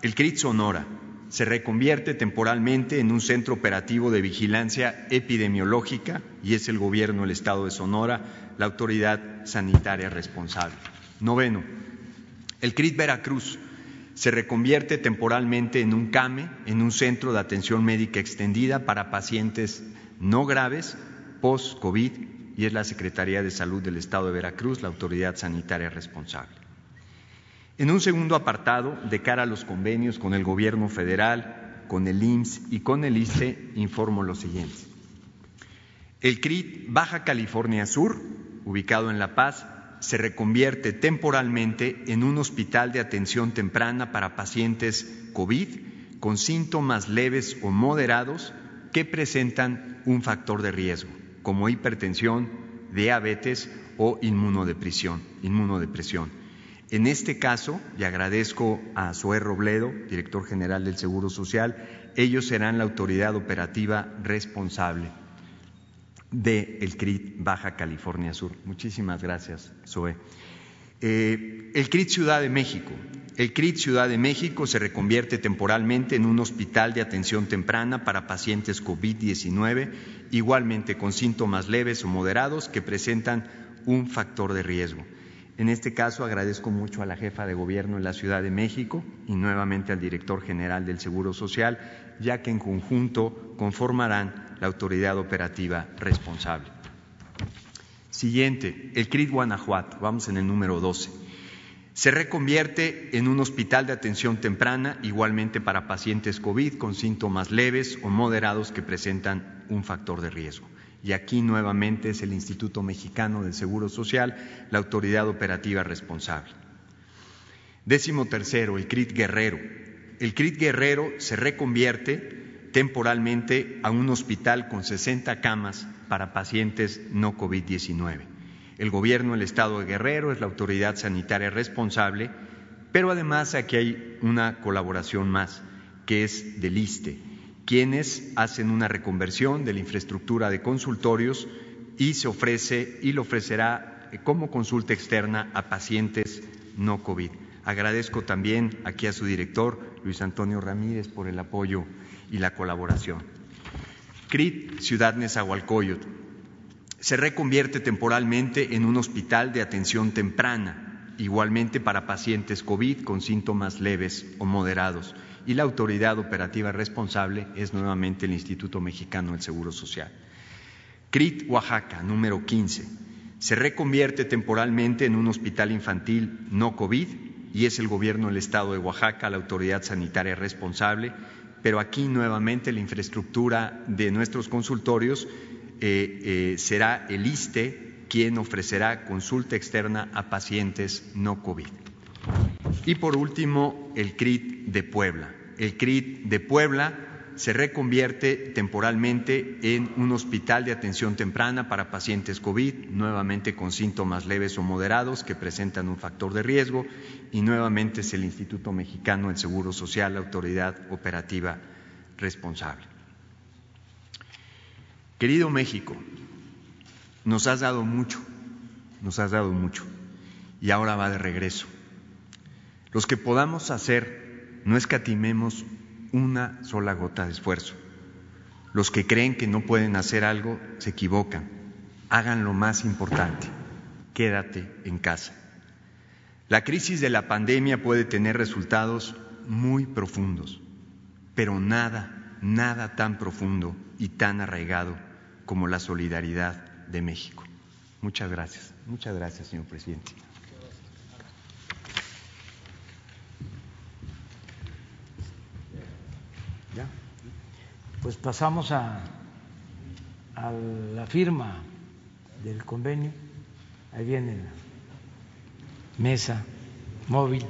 el CRIT Sonora se reconvierte temporalmente en un centro operativo de vigilancia epidemiológica y es el gobierno del estado de Sonora la autoridad sanitaria responsable. Noveno, el CRIT Veracruz se reconvierte temporalmente en un CAME, en un centro de atención médica extendida para pacientes no graves post-COVID y es la Secretaría de Salud del Estado de Veracruz la autoridad sanitaria responsable. En un segundo apartado, de cara a los convenios con el Gobierno federal, con el IMSS y con el ISTE, informo lo siguiente. El CRIT Baja California Sur, ubicado en La Paz, se reconvierte temporalmente en un hospital de atención temprana para pacientes COVID con síntomas leves o moderados que presentan un factor de riesgo, como hipertensión, diabetes o inmunodepresión. inmunodepresión. En este caso, y agradezco a Zoé Robledo, director general del Seguro Social, ellos serán la autoridad operativa responsable de el CRIT Baja California Sur. Muchísimas gracias, Zoé. Eh, el CRIT Ciudad de México. El CRIT Ciudad de México se reconvierte temporalmente en un hospital de atención temprana para pacientes COVID-19, igualmente con síntomas leves o moderados que presentan un factor de riesgo. En este caso agradezco mucho a la jefa de gobierno en la Ciudad de México y nuevamente al director general del Seguro Social, ya que en conjunto conformarán la autoridad operativa responsable. Siguiente, el CRIT Guanajuato, vamos en el número 12. Se reconvierte en un hospital de atención temprana, igualmente para pacientes COVID con síntomas leves o moderados que presentan un factor de riesgo y aquí nuevamente es el Instituto Mexicano del Seguro Social la autoridad operativa responsable. Décimo tercero, el CRIT Guerrero. El CRIT Guerrero se reconvierte temporalmente a un hospital con 60 camas para pacientes no COVID-19. El gobierno del estado de Guerrero es la autoridad sanitaria responsable, pero además aquí hay una colaboración más, que es del ISTE quienes hacen una reconversión de la infraestructura de consultorios y se ofrece y lo ofrecerá como consulta externa a pacientes no COVID. Agradezco también aquí a su director, Luis Antonio Ramírez, por el apoyo y la colaboración. CRIT Ciudad Nezahualcóyotl se reconvierte temporalmente en un hospital de atención temprana, igualmente para pacientes COVID con síntomas leves o moderados y la autoridad operativa responsable es nuevamente el Instituto Mexicano del Seguro Social. CRIT Oaxaca, número 15. se reconvierte temporalmente en un hospital infantil no COVID y es el gobierno del estado de Oaxaca la autoridad sanitaria responsable, pero aquí nuevamente la infraestructura de nuestros consultorios eh, eh, será el ISTE quien ofrecerá consulta externa a pacientes no COVID. Y por último, el CRIT de Puebla. El CRIT de Puebla se reconvierte temporalmente en un hospital de atención temprana para pacientes COVID, nuevamente con síntomas leves o moderados que presentan un factor de riesgo, y nuevamente es el Instituto Mexicano del Seguro Social la autoridad operativa responsable. Querido México, nos has dado mucho, nos has dado mucho, y ahora va de regreso. Los que podamos hacer, no escatimemos una sola gota de esfuerzo. Los que creen que no pueden hacer algo se equivocan. Hagan lo más importante, quédate en casa. La crisis de la pandemia puede tener resultados muy profundos, pero nada, nada tan profundo y tan arraigado como la solidaridad de México. Muchas gracias. Muchas gracias, señor presidente. Pues pasamos a, a la firma del convenio. Ahí viene la mesa móvil.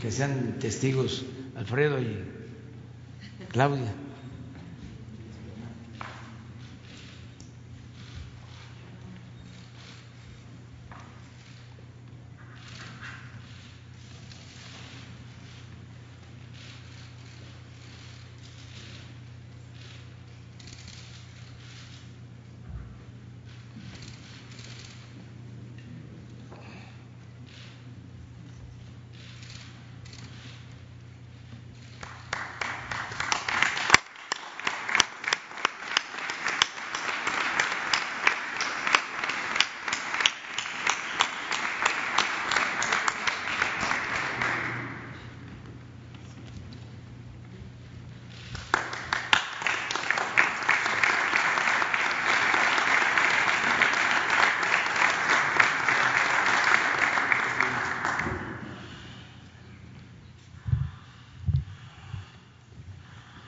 Que sean testigos Alfredo y Claudia.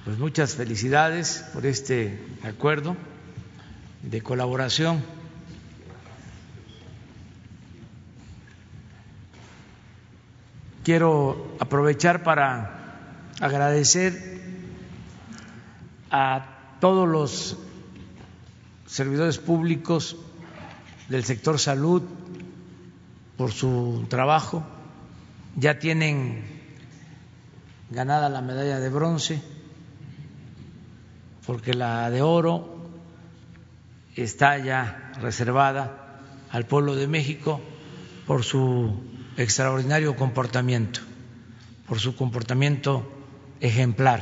Pues muchas felicidades por este acuerdo de colaboración. Quiero aprovechar para agradecer a todos los servidores públicos del sector salud por su trabajo. Ya tienen ganada la medalla de bronce porque la de oro está ya reservada al pueblo de México por su extraordinario comportamiento, por su comportamiento ejemplar.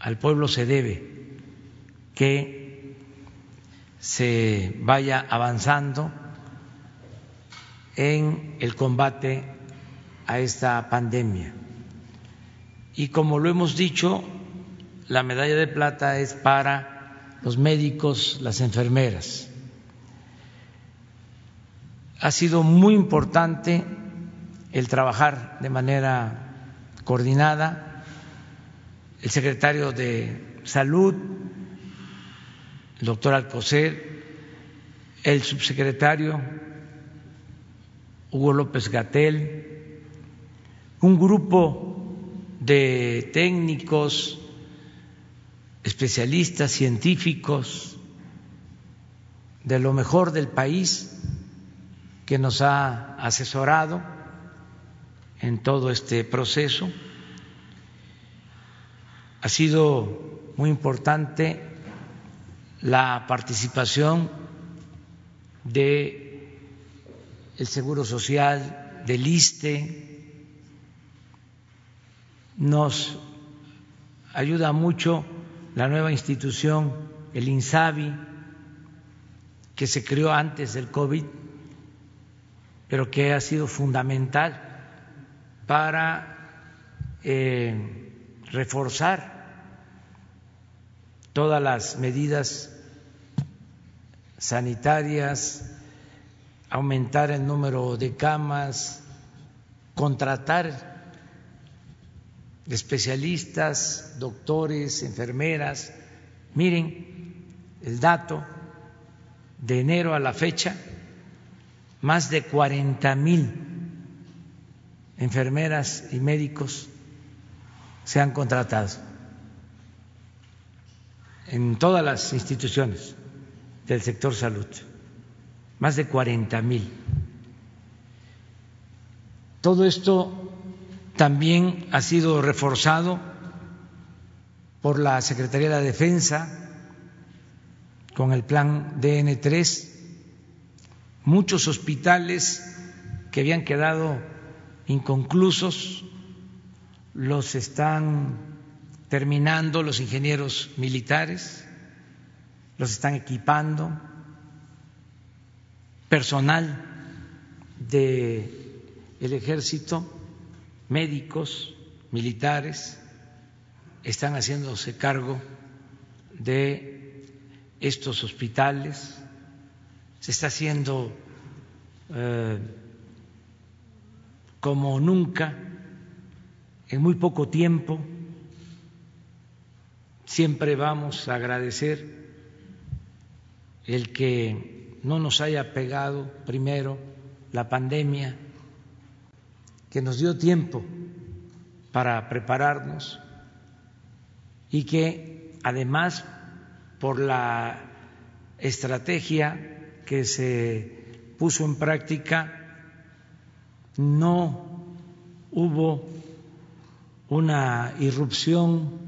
Al pueblo se debe que se vaya avanzando en el combate a esta pandemia. Y como lo hemos dicho, la medalla de plata es para los médicos, las enfermeras. Ha sido muy importante el trabajar de manera coordinada. El secretario de Salud, el doctor Alcocer, el subsecretario Hugo López Gatel, un grupo de técnicos, especialistas, científicos de lo mejor del país que nos ha asesorado en todo este proceso. Ha sido muy importante la participación de el Seguro Social, del ISTE, nos ayuda mucho la nueva institución, el INSABI, que se creó antes del COVID, pero que ha sido fundamental para eh, reforzar todas las medidas sanitarias, aumentar el número de camas, contratar especialistas, doctores, enfermeras. Miren el dato de enero a la fecha, más de 40 mil enfermeras y médicos se han contratado en todas las instituciones del sector salud, más de 40 mil. Todo esto también ha sido reforzado por la Secretaría de la Defensa con el plan DN3. Muchos hospitales que habían quedado inconclusos los están terminando los ingenieros militares los están equipando, personal del el ejército, médicos, militares, están haciéndose cargo de estos hospitales, se está haciendo eh, como nunca, en muy poco tiempo, siempre vamos a agradecer el que no nos haya pegado primero la pandemia, que nos dio tiempo para prepararnos y que además por la estrategia que se puso en práctica no hubo una irrupción,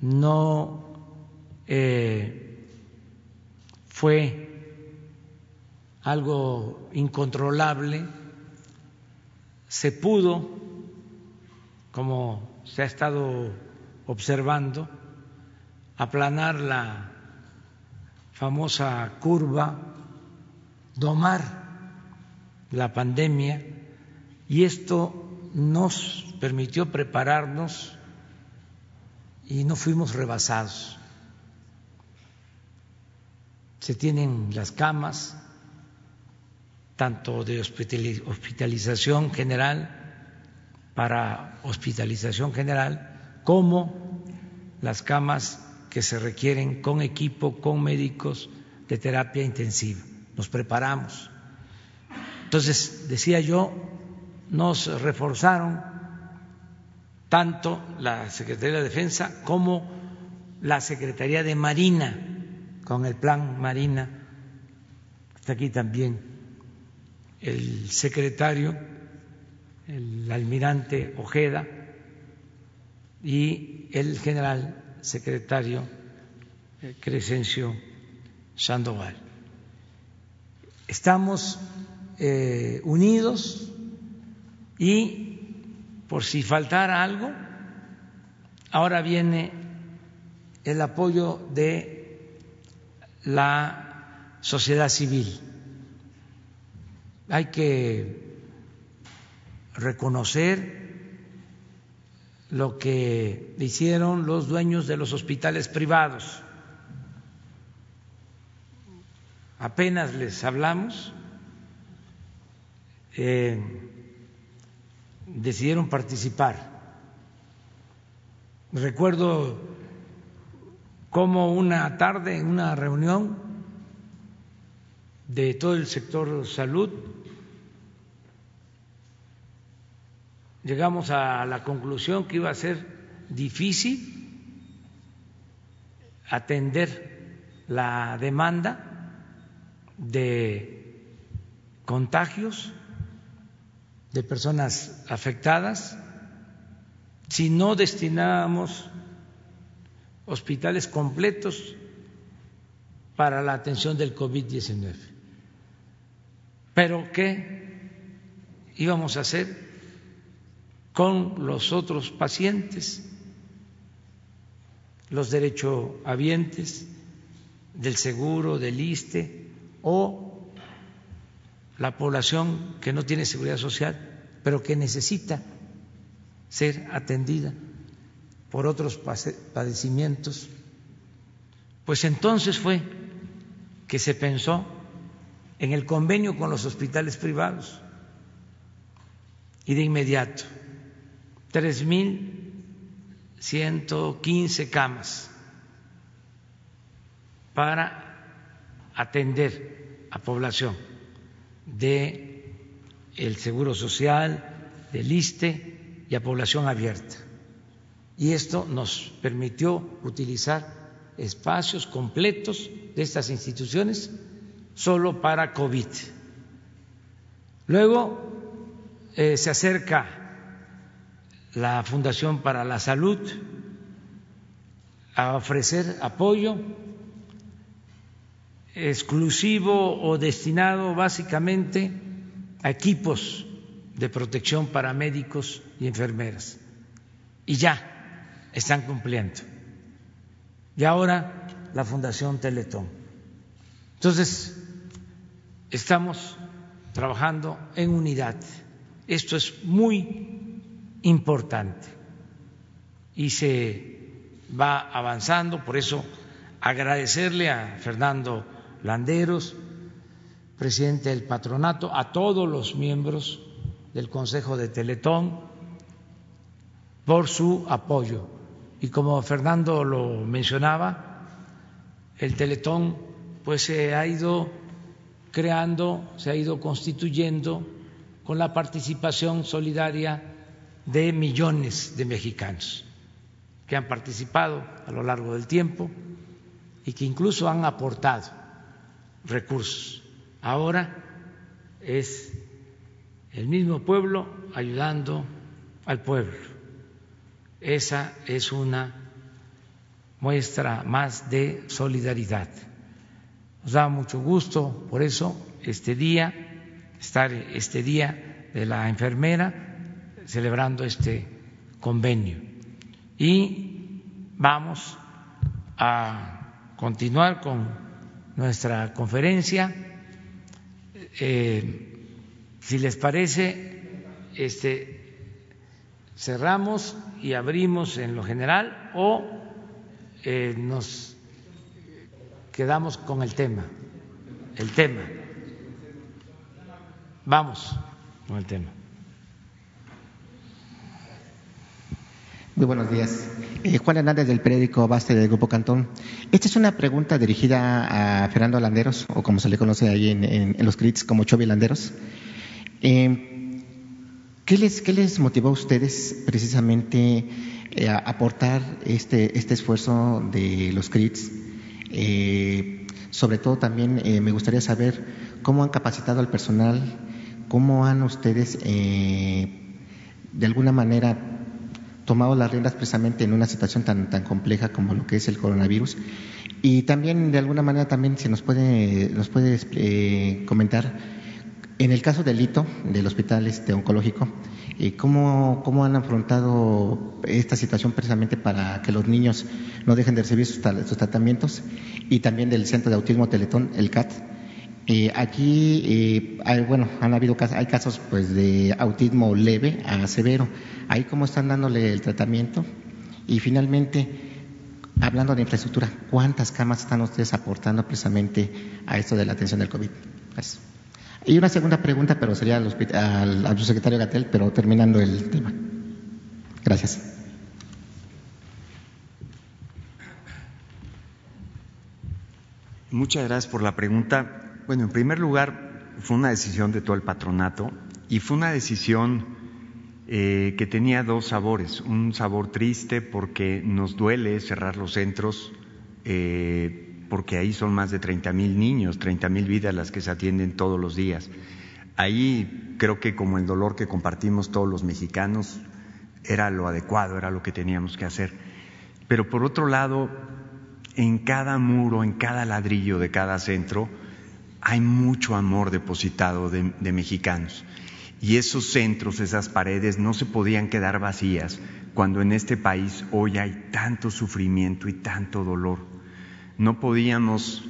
no eh, fue algo incontrolable, se pudo, como se ha estado observando, aplanar la famosa curva, domar la pandemia y esto nos permitió prepararnos y no fuimos rebasados. Se tienen las camas, tanto de hospitalización general para hospitalización general, como las camas que se requieren con equipo, con médicos de terapia intensiva. Nos preparamos. Entonces, decía yo, nos reforzaron tanto la Secretaría de Defensa como la Secretaría de Marina con el plan Marina. Está aquí también el secretario, el almirante Ojeda y el general secretario eh, Crescencio Sandoval. Estamos eh, unidos y por si faltara algo, ahora viene el apoyo de la sociedad civil. Hay que reconocer lo que hicieron los dueños de los hospitales privados. Apenas les hablamos, eh, decidieron participar. Recuerdo como una tarde en una reunión de todo el sector salud llegamos a la conclusión que iba a ser difícil atender la demanda de contagios de personas afectadas si no destinábamos hospitales completos para la atención del COVID-19. Pero ¿qué íbamos a hacer con los otros pacientes, los derechohabientes del seguro, del ISTE o la población que no tiene seguridad social, pero que necesita ser atendida por otros padecimientos, pues entonces fue que se pensó en el convenio con los hospitales privados y de inmediato tres mil ciento quince camas para atender a población de el seguro social, del ISTE y a población abierta. Y esto nos permitió utilizar espacios completos de estas instituciones solo para COVID. Luego eh, se acerca la Fundación para la Salud a ofrecer apoyo exclusivo o destinado básicamente a equipos de protección para médicos y enfermeras. Y ya están cumpliendo. Y ahora la Fundación Teletón. Entonces, estamos trabajando en unidad. Esto es muy importante y se va avanzando, por eso agradecerle a Fernando Landeros, presidente del patronato, a todos los miembros del Consejo de Teletón por su apoyo. Y como Fernando lo mencionaba, el Teletón pues se ha ido creando, se ha ido constituyendo con la participación solidaria de millones de mexicanos que han participado a lo largo del tiempo y que incluso han aportado recursos. Ahora es el mismo pueblo ayudando al pueblo. Esa es una muestra más de solidaridad. Nos da mucho gusto por eso este día, estar este día de la enfermera celebrando este convenio. Y vamos a continuar con nuestra conferencia. Eh, si les parece, este, cerramos y abrimos en lo general o eh, nos quedamos con el tema. El tema. Vamos con el tema. Muy buenos días. Eh, Juan Hernández del periódico Baste del Grupo Cantón. Esta es una pregunta dirigida a Fernando Landeros, o como se le conoce ahí en, los crits como Chovi Landeros. Eh, ¿qué, les, ¿Qué les motivó a ustedes precisamente eh, a aportar este, este esfuerzo de los crits? sobre todo también me gustaría saber cómo han capacitado al personal, cómo han ustedes de alguna manera tomado las riendas precisamente en una situación tan, tan compleja como lo que es el coronavirus. Y también, de alguna manera, también se nos puede, nos puede eh, comentar, en el caso del hito del hospital este, oncológico, eh, ¿cómo, ¿cómo, han afrontado esta situación precisamente para que los niños no dejen de recibir sus, sus tratamientos? Y también del Centro de Autismo Teletón, el CAT, eh, aquí, eh, hay, bueno, han habido hay casos pues de autismo leve a severo. Ahí cómo están dándole el tratamiento y finalmente, hablando de infraestructura, ¿cuántas camas están ustedes aportando precisamente a esto de la atención del COVID? Y una segunda pregunta, pero sería al, al, al subsecretario Gatel, pero terminando el tema. Gracias. Muchas gracias por la pregunta. Bueno, en primer lugar, fue una decisión de todo el patronato y fue una decisión eh, que tenía dos sabores. Un sabor triste porque nos duele cerrar los centros, eh, porque ahí son más de 30 mil niños, 30 mil vidas las que se atienden todos los días. Ahí creo que como el dolor que compartimos todos los mexicanos, era lo adecuado, era lo que teníamos que hacer. Pero por otro lado, en cada muro, en cada ladrillo de cada centro, hay mucho amor depositado de, mexicanos. Y esos centros, esas paredes, no se podían quedar vacías cuando en este país hoy hay tanto sufrimiento y tanto dolor. No podíamos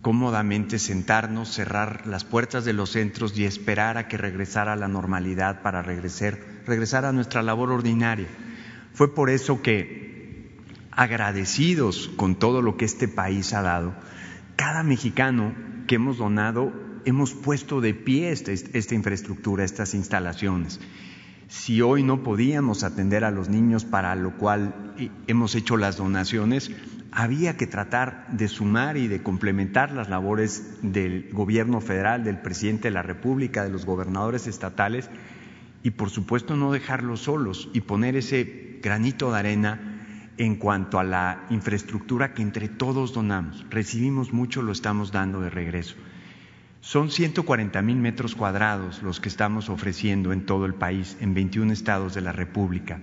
cómodamente sentarnos, cerrar las puertas de los centros y esperar a que regresara la normalidad para regresar, regresar a nuestra labor ordinaria. Fue por eso que, agradecidos con todo lo que este país ha dado, cada mexicano que hemos donado, hemos puesto de pie esta, infraestructura, estas instalaciones. Si hoy no podíamos atender a los niños para lo cual hemos hecho las donaciones, había que tratar de sumar y de complementar las labores del gobierno federal, del presidente de la República, de los gobernadores estatales y por supuesto no dejarlos solos y poner ese granito de arena en cuanto a la infraestructura que entre todos donamos. Recibimos mucho, lo estamos dando de regreso. Son 140 mil metros cuadrados los que estamos ofreciendo en todo el país, en 21 estados de la República.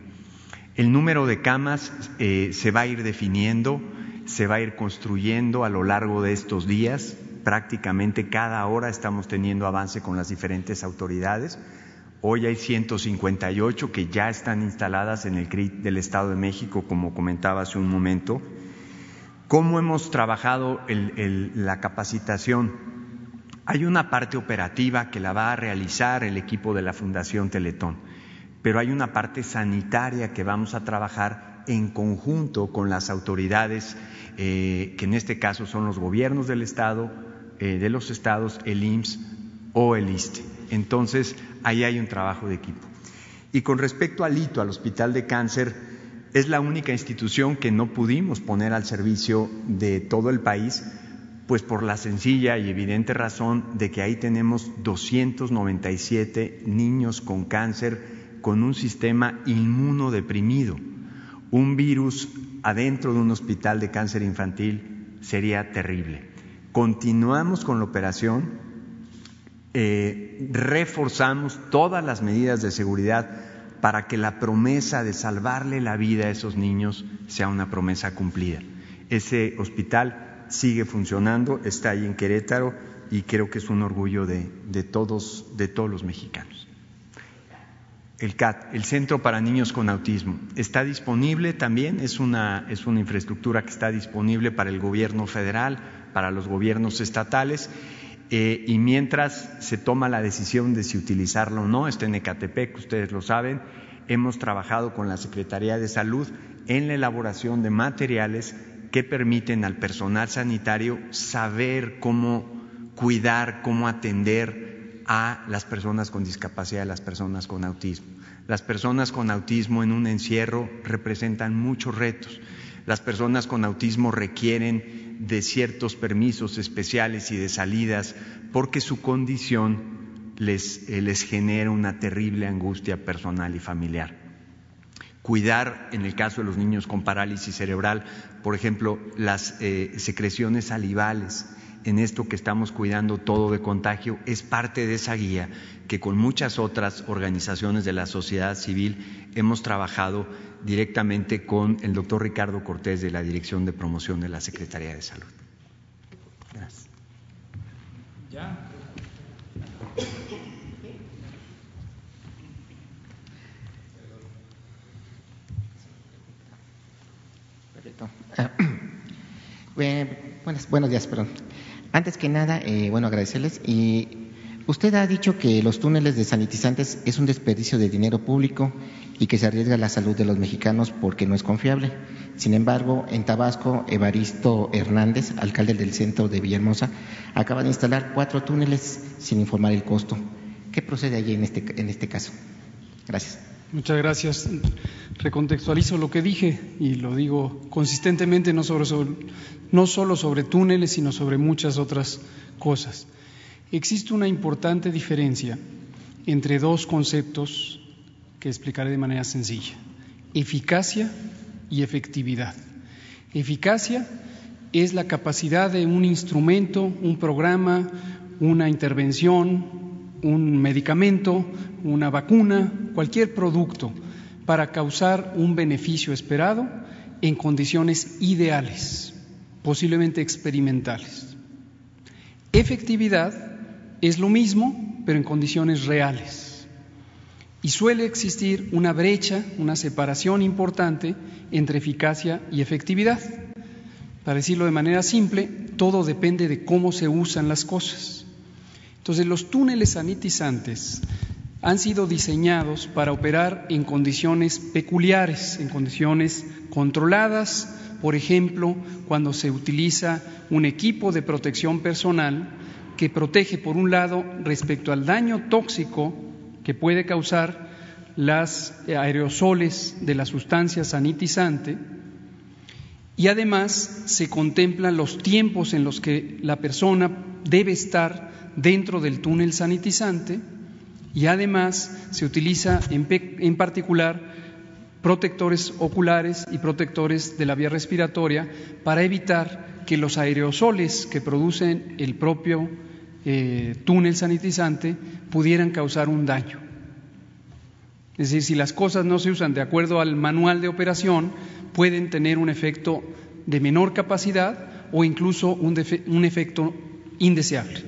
El número de camas eh, se va a ir definiendo se va a ir construyendo a lo largo de estos días. Prácticamente cada hora estamos teniendo avance con las diferentes autoridades. Hoy hay 158 que ya están instaladas en el CRIT del Estado de México, como comentaba hace un momento. ¿Cómo hemos trabajado la capacitación? Hay una parte operativa que la va a realizar el equipo de la Fundación Teletón, pero hay una parte sanitaria que vamos a trabajar en conjunto con las autoridades eh, que en este caso son los gobiernos del Estado, eh, de los estados, el IMSS o el ISTE. Entonces, ahí hay un trabajo de equipo. Y con respecto al ITO, al Hospital de Cáncer, es la única institución que no pudimos poner al servicio de todo el país, pues por la sencilla y evidente razón de que ahí tenemos 297 niños con cáncer con un sistema inmunodeprimido, un virus adentro de un hospital de cáncer infantil sería terrible. Continuamos con la operación, eh, reforzamos todas las medidas de seguridad para que la promesa de salvarle la vida a esos niños sea una promesa cumplida. Ese hospital sigue funcionando, está ahí en Querétaro y creo que es un orgullo de todos, de todos los mexicanos el CAT, el Centro para Niños con Autismo. Está disponible también, es una, es una infraestructura que está disponible para el gobierno federal, para los gobiernos estatales, eh, y mientras se toma la decisión de si utilizarlo o no, está en Ecatepec, ustedes lo saben, hemos trabajado con la Secretaría de Salud en la elaboración de materiales que permiten al personal sanitario saber cómo cuidar, cómo atender a las personas con discapacidad, a las personas con autismo. Las personas con autismo en un encierro representan muchos retos. Las personas con autismo requieren de ciertos permisos especiales y de salidas porque su condición les, eh, les genera una terrible angustia personal y familiar. Cuidar, en el caso de los niños con parálisis cerebral, por ejemplo, las eh, secreciones salivales, en esto que estamos cuidando todo de contagio es parte de esa guía que con muchas otras organizaciones de la sociedad civil hemos trabajado directamente con el doctor Ricardo Cortés de la Dirección de Promoción de la Secretaría de Salud. Gracias. ¿Ya? buenos, buenos días, perdón. Antes que nada, eh, bueno, agradecerles. Y usted ha dicho que los túneles de sanitizantes es un desperdicio de dinero público y que se arriesga la salud de los mexicanos porque no es confiable. Sin embargo, en Tabasco, Evaristo Hernández, alcalde del centro de Villahermosa, acaba de instalar cuatro túneles sin informar el costo. ¿Qué procede allí en este, en este caso? Gracias. Muchas gracias. Recontextualizo lo que dije y lo digo consistentemente, no, sobre, no solo sobre túneles, sino sobre muchas otras cosas. Existe una importante diferencia entre dos conceptos que explicaré de manera sencilla, eficacia y efectividad. Eficacia es la capacidad de un instrumento, un programa, una intervención, un medicamento, una vacuna, cualquier producto, para causar un beneficio esperado en condiciones ideales, posiblemente experimentales. Efectividad es lo mismo, pero en condiciones reales. Y suele existir una brecha, una separación importante entre eficacia y efectividad. Para decirlo de manera simple, todo depende de cómo se usan las cosas. Entonces, los túneles sanitizantes han sido diseñados para operar en condiciones peculiares, en condiciones controladas, por ejemplo, cuando se utiliza un equipo de protección personal que protege, por un lado, respecto al daño tóxico que puede causar las aerosoles de la sustancia sanitizante, y además se contemplan los tiempos en los que la persona debe estar dentro del túnel sanitizante, y además se utiliza en, particular protectores oculares y protectores de la vía respiratoria para evitar que los aerosoles que producen el propio eh, túnel sanitizante pudieran causar un daño. Es decir, si las cosas no se usan de acuerdo al manual de operación, pueden tener un efecto de menor capacidad o incluso un efecto indeseable.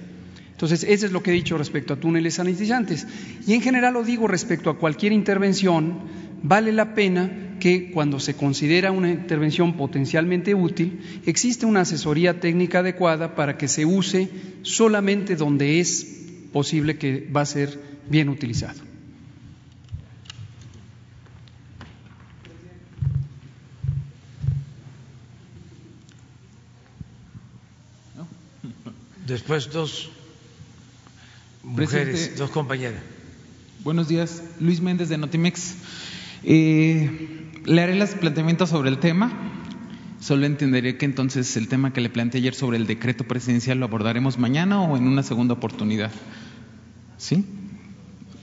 Entonces, eso es lo que he dicho respecto a túneles sanitizantes. Y en general lo digo respecto a cualquier intervención, vale la pena que cuando se considera una intervención potencialmente útil, existe una asesoría técnica adecuada para que se use solamente donde es posible que va a ser bien utilizado. Después dos mujeres, dos compañeras. Buenos días, Luis Méndez de Notimex. Eh, le haré los planteamientos sobre el tema. Solo entenderé que entonces el tema que le planteé ayer sobre el decreto presidencial lo abordaremos mañana o en una segunda oportunidad. ¿Sí?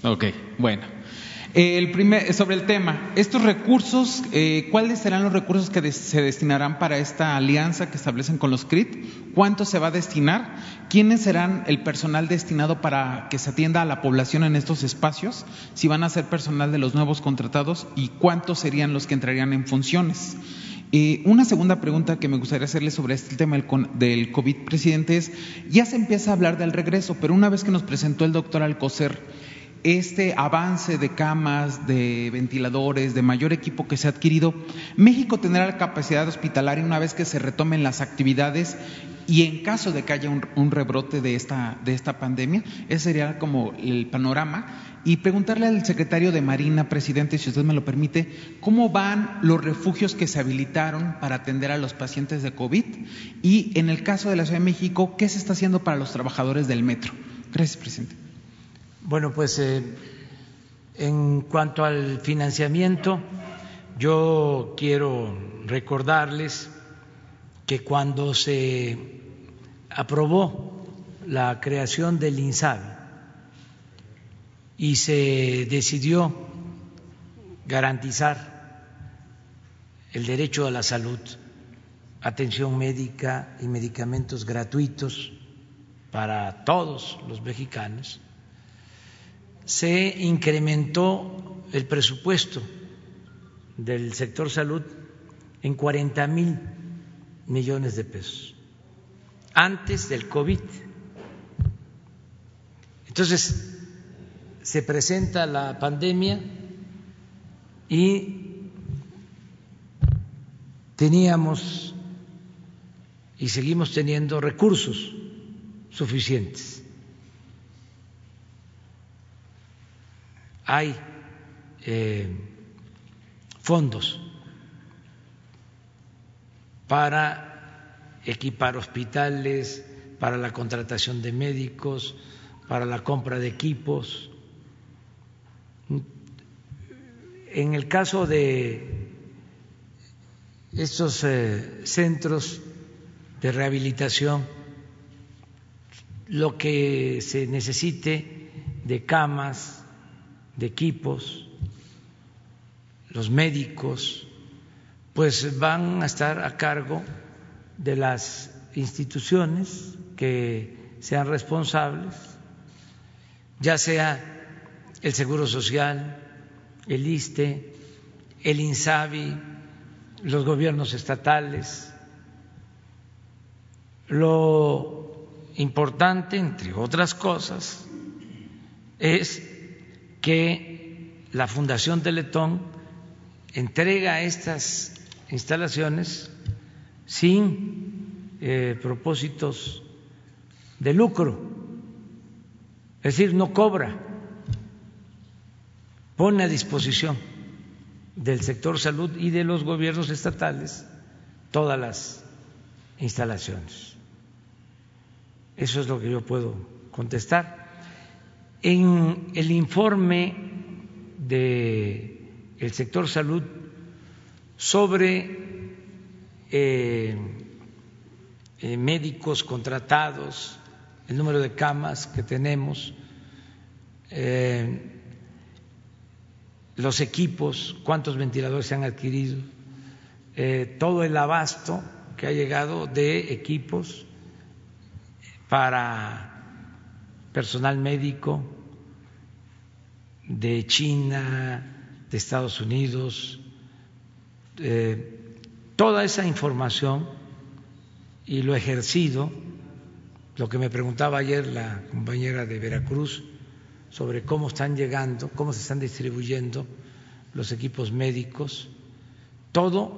Ok, bueno. El primer, sobre el tema, estos recursos, eh, ¿cuáles serán los recursos que se destinarán para esta alianza que establecen con los CRIT? ¿Cuánto se va a destinar? ¿Quiénes serán el personal destinado para que se atienda a la población en estos espacios? Si van a ser personal de los nuevos contratados y cuántos serían los que entrarían en funciones. Eh, una segunda pregunta que me gustaría hacerle sobre este tema del COVID, presidente, es, ya se empieza a hablar del regreso, pero una vez que nos presentó el doctor Alcocer, este avance de camas, de ventiladores, de mayor equipo que se ha adquirido, México tendrá la capacidad hospitalaria una vez que se retomen las actividades y en caso de que haya un, rebrote de esta, de esta pandemia, ese sería como el panorama. Y preguntarle al secretario de Marina, presidente, si usted me lo permite, ¿cómo van los refugios que se habilitaron para atender a los pacientes de COVID? Y en el caso de la Ciudad de México, ¿qué se está haciendo para los trabajadores del metro? Gracias, presidente. Bueno, pues eh, en cuanto al financiamiento, yo quiero recordarles que cuando se aprobó la creación del INSABI y se decidió garantizar el derecho a la salud, atención médica y medicamentos gratuitos para todos los mexicanos, se incrementó el presupuesto del sector salud en 40 mil millones de pesos antes del COVID. Entonces, se presenta la pandemia y teníamos y seguimos teniendo recursos suficientes hay eh, fondos para equipar hospitales, para la contratación de médicos, para la compra de equipos. En el caso de estos eh, centros de rehabilitación, lo que se necesite de camas, de equipos, los médicos, pues van a estar a cargo de las instituciones que sean responsables, ya sea el Seguro Social, el ISTE el INSABI, los gobiernos estatales. Lo importante, entre otras cosas, es que la Fundación Teletón entrega estas instalaciones sin eh, propósitos de lucro, es decir, no cobra, pone a disposición del sector salud y de los gobiernos estatales todas las instalaciones. Eso es lo que yo puedo contestar. En el informe del el sector salud sobre eh, eh, médicos contratados, el número de camas que tenemos, eh, los equipos, cuántos ventiladores se han adquirido, todo el abasto que ha llegado de equipos para personal médico de China, de Estados Unidos, toda esa información y lo ejercido, lo que me preguntaba ayer la compañera de Veracruz sobre cómo están llegando, cómo se están distribuyendo los equipos médicos, todo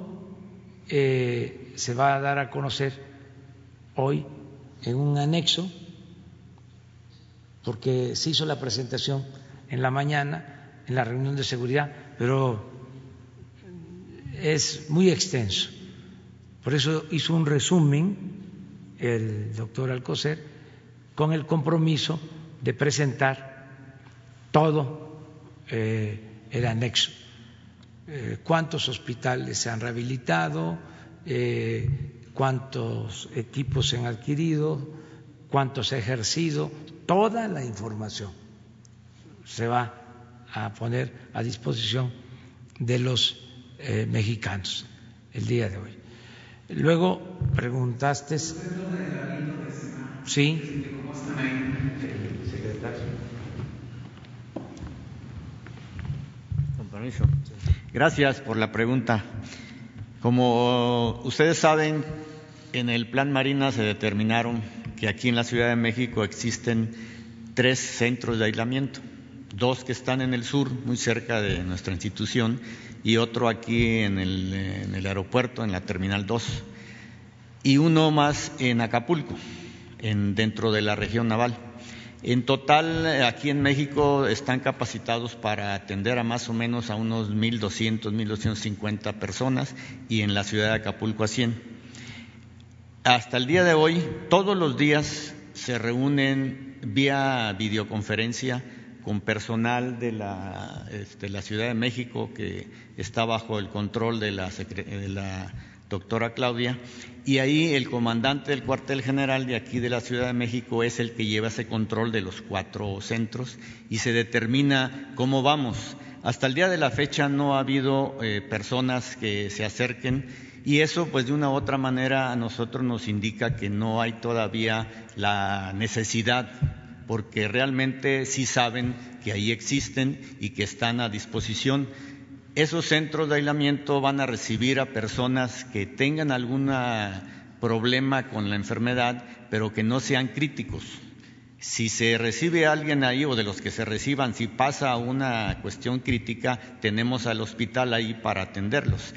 eh, se va a dar a conocer hoy en un anexo, porque se hizo la presentación en la mañana, en la reunión de seguridad, pero es muy extenso. Por eso hizo un resumen el doctor Alcocer con el compromiso de presentar todo eh, el anexo. Eh, cuántos hospitales se han rehabilitado, eh, cuántos equipos se han adquirido, cuántos se ha ejercido, toda la información se va a poner a disposición de los eh, mexicanos el día de hoy. Luego preguntaste. Sí. Gracias por la pregunta. Como ustedes saben, en el Plan Marina se determinaron que aquí en la Ciudad de México existen tres centros de aislamiento, dos que están en el sur, muy cerca de nuestra institución, y otro aquí en el, aeropuerto, en la Terminal 2, y uno más en Acapulco, en, dentro de la región naval. En total, aquí en México están capacitados para atender a más o menos a unos 1.200, 1.250 personas y en la ciudad de Acapulco a 100. Hasta el día de hoy, todos los días se reúnen vía videoconferencia con personal de la, este, la Ciudad de México que está bajo el control de la, de la doctora Claudia, y ahí el comandante del cuartel general de aquí de la Ciudad de México es el que lleva ese control de los cuatro centros y se determina cómo vamos. Hasta el día de la fecha no ha habido eh, personas que se acerquen y eso pues de una u otra manera a nosotros nos indica que no hay todavía la necesidad porque realmente sí saben que ahí existen y que están a disposición esos centros de aislamiento van a recibir a personas que tengan algún problema con la enfermedad, pero que no sean críticos. Si se recibe a alguien ahí o de los que se reciban, si pasa una cuestión crítica, tenemos al hospital ahí para atenderlos.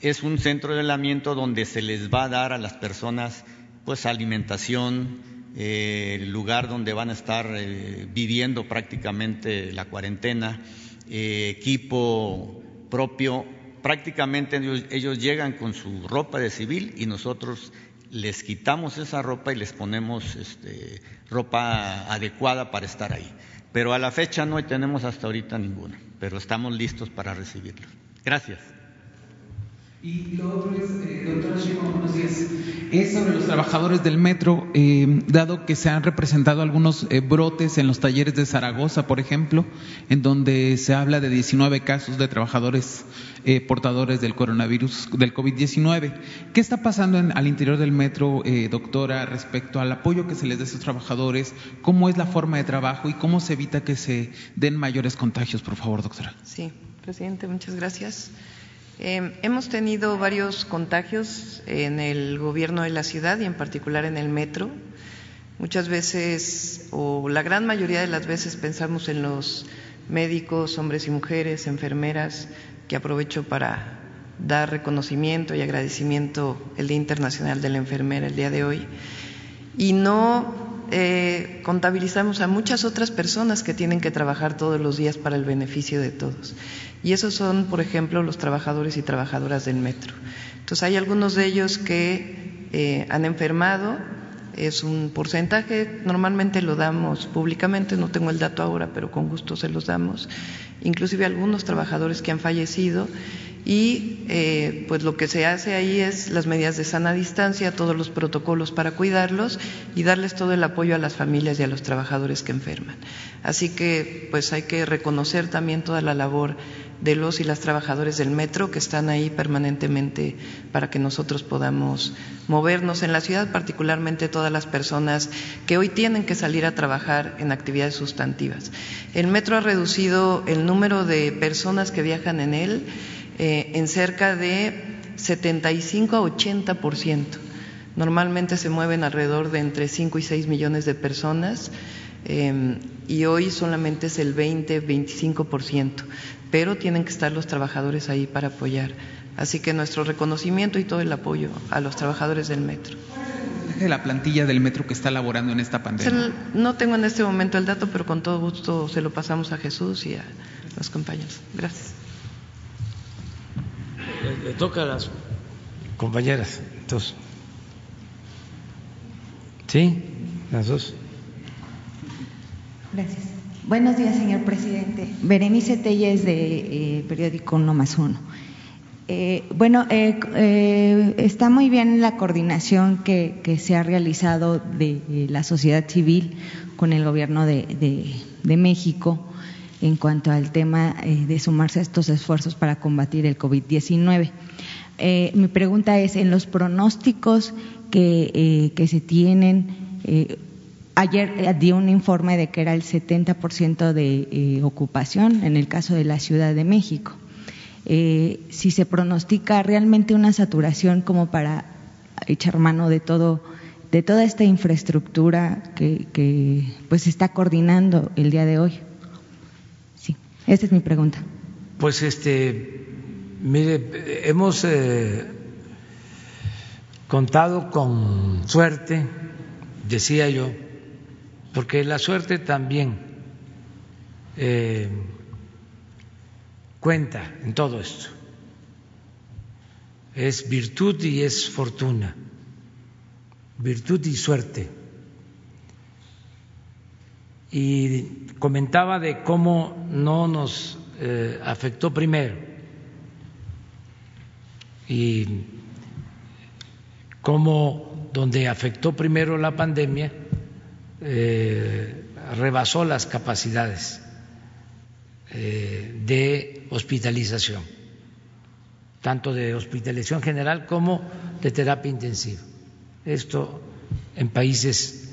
Es un centro de aislamiento donde se les va a dar a las personas pues alimentación, eh, lugar donde van a estar eh, viviendo prácticamente la cuarentena, eh, equipo propio, prácticamente ellos, llegan con su ropa de civil y nosotros les quitamos esa ropa y les ponemos este, ropa adecuada para estar ahí. Pero a la fecha no tenemos hasta ahorita ninguna, pero estamos listos para recibirlos. Gracias. Y lo otro es, eh, doctora buenos días. Es sobre los trabajadores del metro, eh, dado que se han representado algunos eh, brotes en los talleres de Zaragoza, por ejemplo, en donde se habla de 19 casos de trabajadores portadores del coronavirus, del COVID-19. ¿Qué está pasando al interior del metro, doctora, respecto al apoyo que se les da a esos trabajadores? ¿Cómo es la forma de trabajo y cómo se evita que se den mayores contagios, por favor, doctora? Sí, presidente, muchas gracias. Eh, hemos tenido varios contagios en el gobierno de la ciudad y en particular en el metro. Muchas veces, o la gran mayoría de las veces, pensamos en los médicos, hombres y mujeres, enfermeras, que aprovecho para dar reconocimiento y agradecimiento el Día Internacional de la Enfermera el día de hoy. Y no eh, contabilizamos a muchas otras personas que tienen que trabajar todos los días para el beneficio de todos. Y esos son, por ejemplo, los trabajadores y trabajadoras del metro. Entonces, hay algunos de ellos que eh, han enfermado, es un porcentaje, normalmente lo damos públicamente, no tengo el dato ahora, pero con gusto se los damos, inclusive algunos trabajadores que han fallecido y eh, pues lo que se hace ahí es las medidas de sana distancia, todos los protocolos para cuidarlos y darles todo el apoyo a las familias y a los trabajadores que enferman. Así que pues hay que reconocer también toda la labor de los y las trabajadores del metro que están ahí permanentemente para que nosotros podamos movernos en la ciudad, particularmente todas las personas que hoy tienen que salir a trabajar en actividades sustantivas. El metro ha reducido el número de personas que viajan en él eh, en cerca de 75 a 80 por ciento. Normalmente se mueven alrededor de entre 5 y 6 millones de personas eh, y hoy solamente es el 20, 25 por ciento, pero tienen que estar los trabajadores ahí para apoyar. Así que nuestro reconocimiento y todo el apoyo a los trabajadores del metro. De la plantilla del metro que está laborando en esta pandemia. No tengo en este momento el dato, pero con todo gusto se lo pasamos a Jesús y a los compañeros. Gracias le, toca a las compañeras. Entonces, ¿sí? Las dos. Gracias. Buenos días, señor presidente. Berenice Telles, de eh, periódico Uno más Uno. Eh, bueno, eh, eh, está muy bien la coordinación que, que, se ha realizado de la sociedad civil con el gobierno de, de, de México en cuanto al tema eh, de sumarse a estos esfuerzos para combatir el COVID-19. Eh, mi pregunta es, en los pronósticos que, eh, se tienen, eh, ayer dio un informe de que era el 70% de ocupación en el caso de la Ciudad de México. Si se pronostica realmente una saturación como para echar mano de todo de toda esta infraestructura que, que pues está coordinando el día de hoy. Esta es mi pregunta. Pues este, mire, hemos eh, contado con suerte, decía yo, porque la suerte también eh, cuenta en todo esto. Es virtud y es fortuna, virtud y suerte y comentaba de cómo no nos eh, afectó primero y cómo donde afectó primero la pandemia eh, rebasó las capacidades eh, de hospitalización, tanto de hospitalización general como de terapia intensiva. Esto en países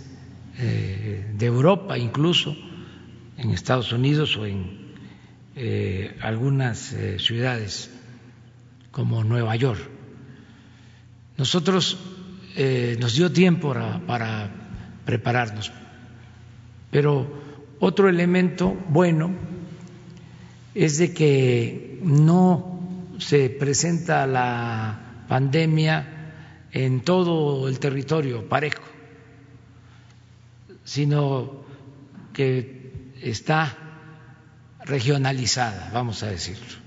eh, de Europa, incluso en Estados Unidos o en eh, algunas eh, ciudades como Nueva York. Nosotros nos dio tiempo para prepararnos, pero otro elemento bueno es de que no se presenta la pandemia en todo el territorio parejo sino que está regionalizada, vamos a decirlo.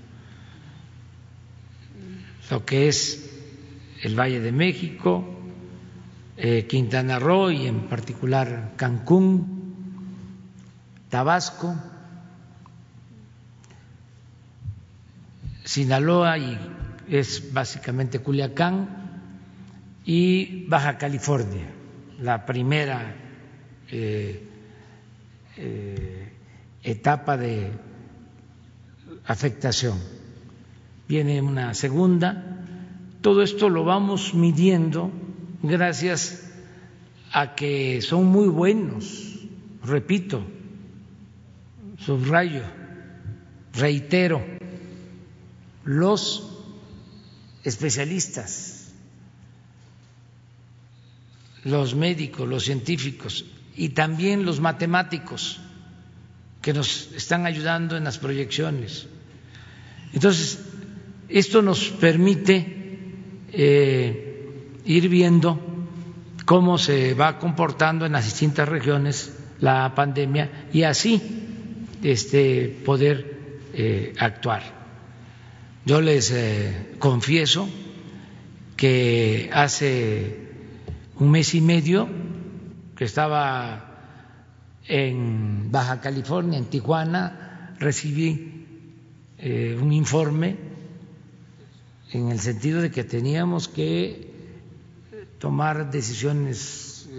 Lo que es el Valle de México, eh, Quintana Roo y en particular Cancún, Tabasco, Sinaloa y es básicamente Culiacán y Baja California, la primera eh, eh, etapa de afectación. Viene una segunda. Todo esto lo vamos midiendo gracias a que son muy buenos, repito, subrayo, reitero, los especialistas, los médicos, los científicos y también los matemáticos que nos están ayudando en las proyecciones. Entonces, esto nos permite eh, ir viendo cómo se va comportando en las distintas regiones la pandemia y así este, poder eh, actuar. Yo les eh, confieso que hace un mes y medio que estaba en Baja California, en Tijuana, recibí eh, un informe en el sentido de que teníamos que tomar decisiones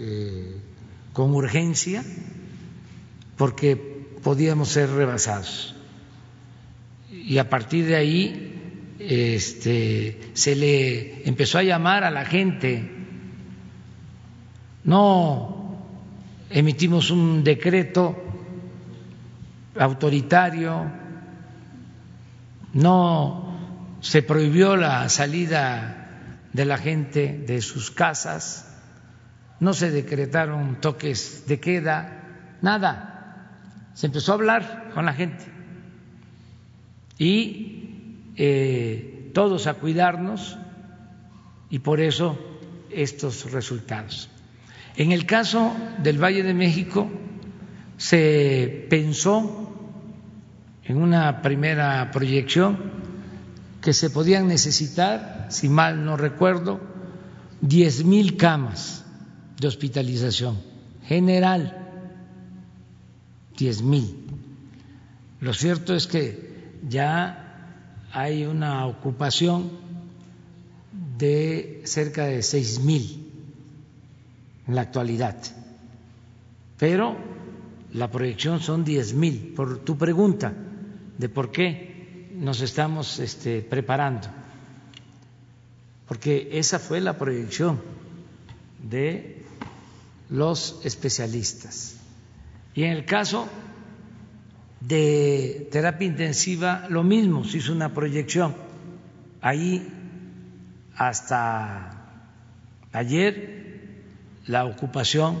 con urgencia porque podíamos ser rebasados. Y a partir de ahí este, se le empezó a llamar a la gente. No emitimos un decreto autoritario, no se prohibió la salida de la gente de sus casas, no se decretaron toques de queda, nada. Se empezó a hablar con la gente y eh, todos a cuidarnos y por eso estos resultados. En el caso del Valle de México se pensó en una primera proyección que se podían necesitar, si mal no recuerdo, diez mil camas de hospitalización general, diez mil. Lo cierto es que ya hay una ocupación de cerca de seis mil en la actualidad, pero la proyección son diez mil. Por tu pregunta de por qué nos estamos este, preparando, porque esa fue la proyección de los especialistas. Y en el caso de terapia intensiva, lo mismo, se hizo una proyección. Ahí hasta ayer la ocupación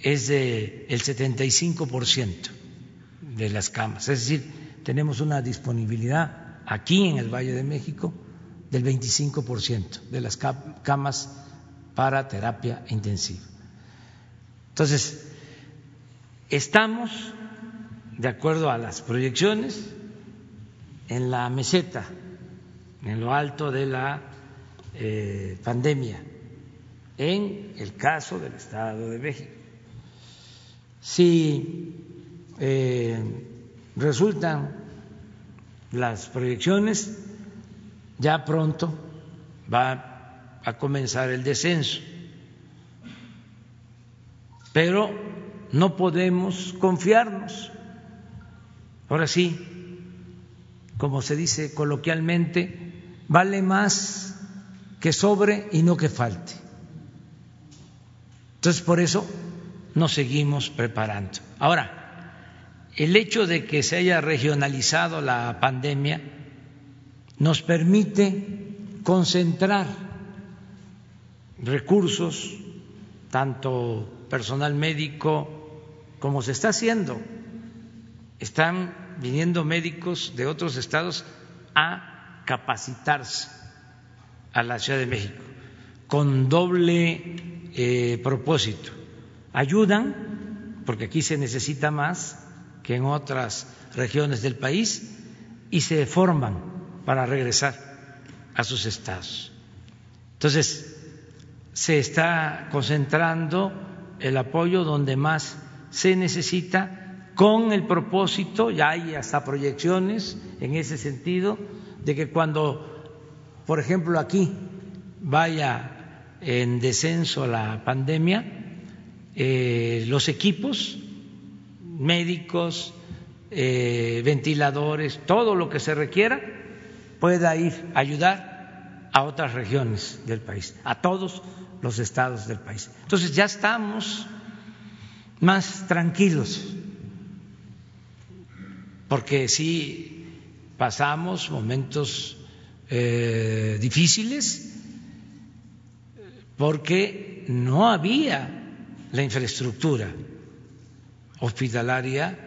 es del el 75% de las camas, es decir, tenemos una disponibilidad aquí en el Valle de México del 25% de las camas para terapia intensiva. Entonces, estamos, de acuerdo a las proyecciones, en la meseta, en lo alto de la eh, pandemia, en el caso del Estado de México. Si eh, resultan las proyecciones, ya pronto va a comenzar el descenso pero no podemos confiarnos. Ahora sí, como se dice coloquialmente, vale más que sobre y no que falte. Entonces, por eso nos seguimos preparando. Ahora, el hecho de que se haya regionalizado la pandemia nos permite concentrar recursos, tanto personal médico, como se está haciendo. Están viniendo médicos de otros estados a capacitarse a la Ciudad de México con doble eh, propósito. Ayudan, porque aquí se necesita más que en otras regiones del país, y se forman para regresar a sus estados. Entonces, se está concentrando el apoyo donde más se necesita con el propósito, ya hay hasta proyecciones en ese sentido, de que cuando, por ejemplo, aquí vaya en descenso la pandemia, eh, los equipos médicos, eh, ventiladores, todo lo que se requiera, pueda ir a ayudar a otras regiones del país, a todos los estados del país. Entonces ya estamos más tranquilos, porque sí pasamos momentos eh, difíciles porque no había la infraestructura hospitalaria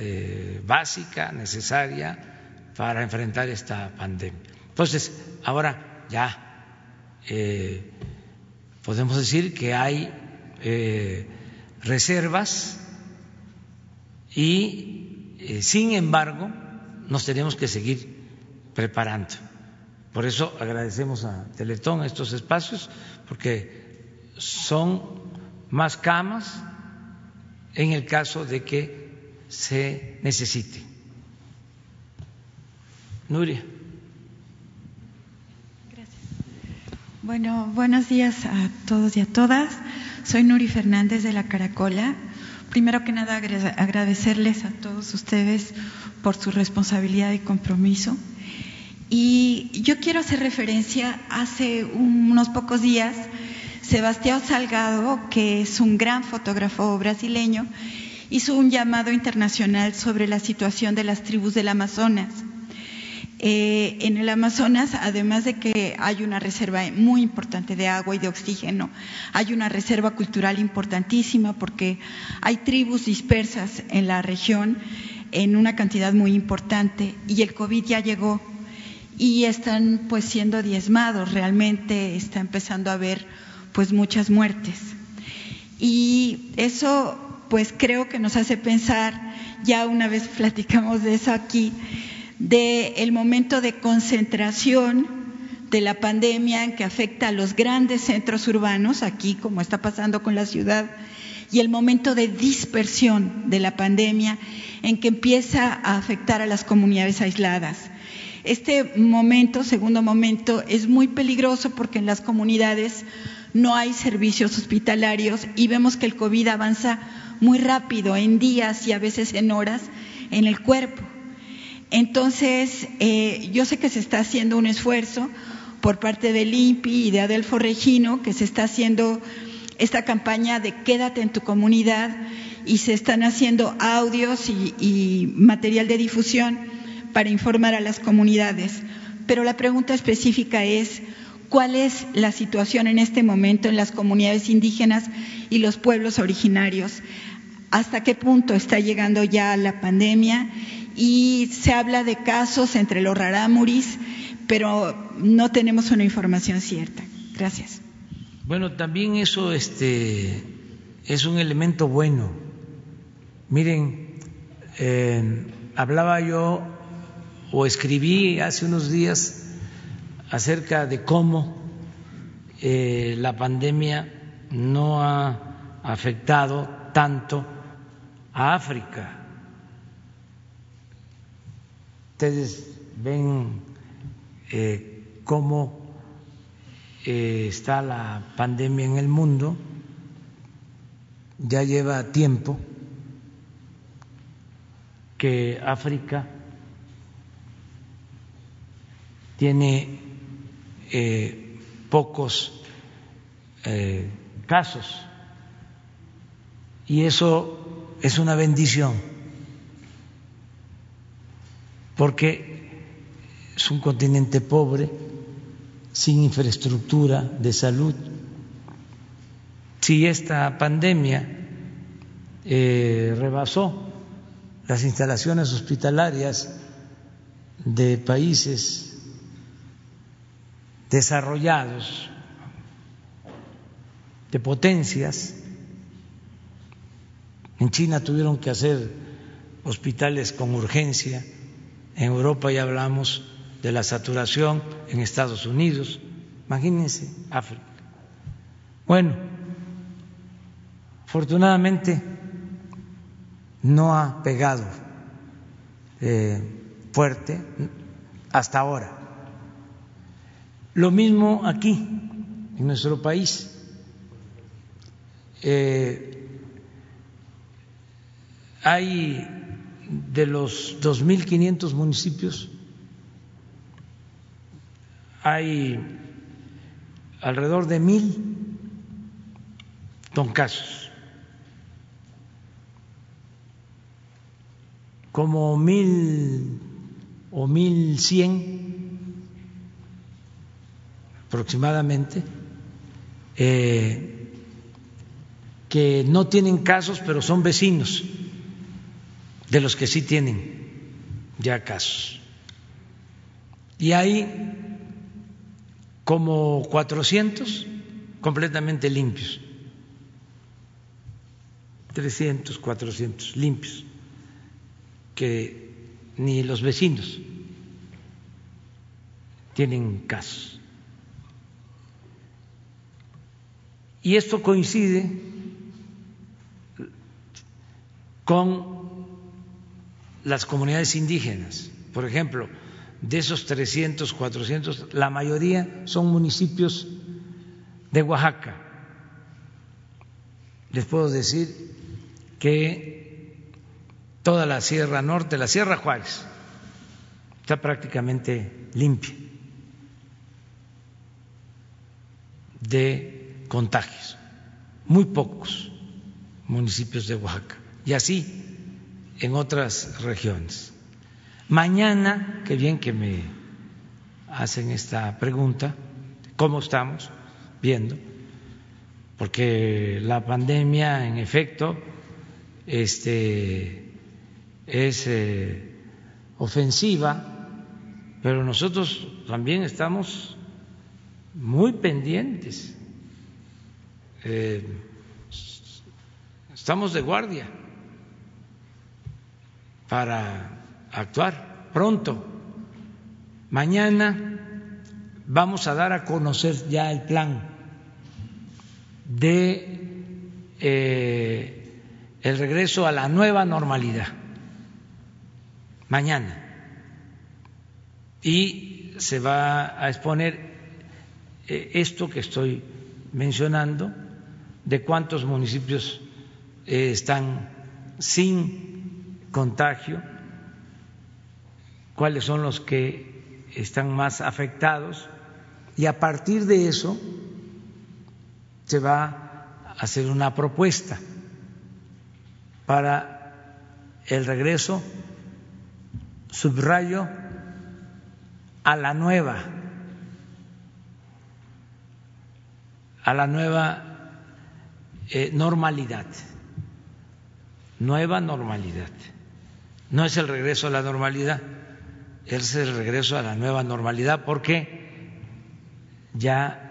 eh, básica, necesaria para enfrentar esta pandemia. Entonces, ahora ya eh, podemos decir que hay eh, reservas y, sin embargo, nos tenemos que seguir preparando. Por eso agradecemos a Teletón estos espacios, porque son más camas en el caso de que se necesite. Nuria. Gracias. Bueno, buenos días a todos y a todas. Soy Nuri Fernández de la Caracola. Primero que nada, agradecerles a todos ustedes por su responsabilidad y compromiso. Y yo quiero hacer referencia, hace unos pocos días Sebastián Salgado, que es un gran fotógrafo brasileño, hizo un llamado internacional sobre la situación de las tribus del Amazonas. Eh, en el Amazonas, además de que hay una reserva muy importante de agua y de oxígeno, hay una reserva cultural importantísima porque hay tribus dispersas en la región en una cantidad muy importante y el COVID ya llegó y están pues siendo diezmados, realmente está empezando a haber pues muchas muertes. Y eso pues creo que nos hace pensar, ya una vez platicamos de eso aquí, de el momento de concentración de la pandemia en que afecta a los grandes centros urbanos, aquí como está pasando con la ciudad, y el momento de dispersión de la pandemia en que empieza a afectar a las comunidades aisladas. Este momento, segundo momento, es muy peligroso porque en las comunidades no hay servicios hospitalarios y vemos que el COVID avanza muy rápido, en días y a veces en horas, en el cuerpo. Entonces, eh, yo sé que se está haciendo un esfuerzo por parte del INPI y de Adelfo Regino, que se está haciendo esta campaña de quédate en tu comunidad y se están haciendo audios y material de difusión para informar a las comunidades. Pero la pregunta específica es, cuál es la situación en este momento en las comunidades indígenas y los pueblos originarios, hasta qué punto está llegando ya la pandemia y se habla de casos entre los rarámuris, pero no tenemos una información cierta. Gracias. Bueno, también eso este, es un elemento bueno. Miren, eh, hablaba yo o escribí hace unos días acerca de cómo eh, la pandemia no ha afectado tanto a África. Ustedes ven eh, cómo eh, está la pandemia en el mundo, ya lleva tiempo que África tiene eh, pocos eh, casos. Y eso es una bendición, porque es un continente pobre, sin infraestructura de salud. Si esta pandemia eh, rebasó las instalaciones hospitalarias de países desarrollados, de potencias. En China tuvieron que hacer hospitales con urgencia, en Europa ya hablamos de la saturación, en Estados Unidos, imagínense África. Bueno, afortunadamente no ha pegado eh, fuerte hasta ahora. Lo mismo aquí, en nuestro país. Eh, hay de los 2.500 municipios, hay alrededor de mil casos, como mil o mil cien aproximadamente, eh, que no tienen casos, pero son vecinos de los que sí tienen ya casos. Y hay como 400 completamente limpios, 300, 400 limpios, que ni los vecinos tienen casos. Y esto coincide con las comunidades indígenas. Por ejemplo, de esos 300, 400, la mayoría son municipios de Oaxaca. Les puedo decir que toda la Sierra Norte, la Sierra Juárez, está prácticamente limpia de contagios, muy pocos municipios de Oaxaca, y así en otras regiones. Mañana, qué bien que me hacen esta pregunta, ¿cómo estamos viendo? Porque la pandemia, en efecto, este, es eh, ofensiva, pero nosotros también estamos muy pendientes, eh, estamos de guardia para actuar pronto. Mañana vamos a dar a conocer ya el plan de eh, el regreso a la nueva normalidad. Mañana. Y se va a exponer eh, esto que estoy mencionando, de cuántos municipios eh, están sin contagio, cuáles son los que están más afectados y a partir de eso se va a hacer una propuesta para el regreso, subrayo, a la nueva a la nueva eh, normalidad, nueva normalidad. No es el regreso a la normalidad, es el regreso a la nueva normalidad porque ya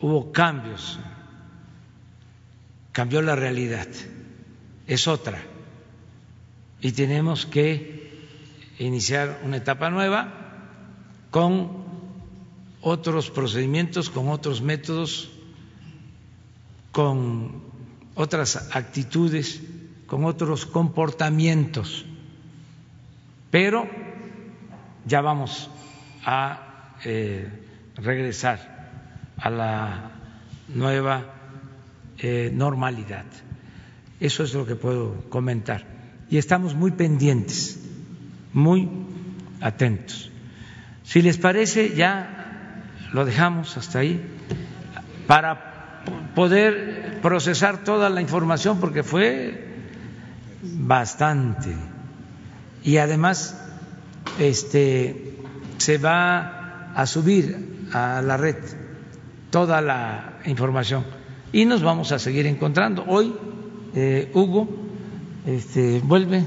hubo cambios, cambió la realidad, es otra. Y tenemos que iniciar una etapa nueva con otros procedimientos, con otros métodos, con otras actitudes, con otros comportamientos. Pero ya vamos a eh, regresar a la nueva eh, normalidad. Eso es lo que puedo comentar. Y estamos muy pendientes, muy atentos. Si les parece, ya lo dejamos hasta ahí para poder procesar toda la información porque fue bastante. Y además este se va a subir a la red toda la información. Y nos vamos a seguir encontrando. Hoy eh, Hugo este, vuelve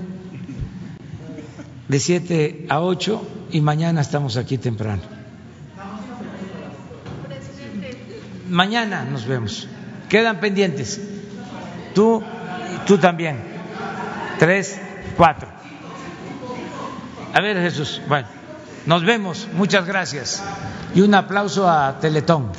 de 7 a 8 y mañana estamos aquí temprano mañana nos vemos. Quedan pendientes. Tú, tú también. Tres, cuatro. A ver, Jesús. Bueno, nos vemos. Muchas gracias. Y un aplauso a Teletón.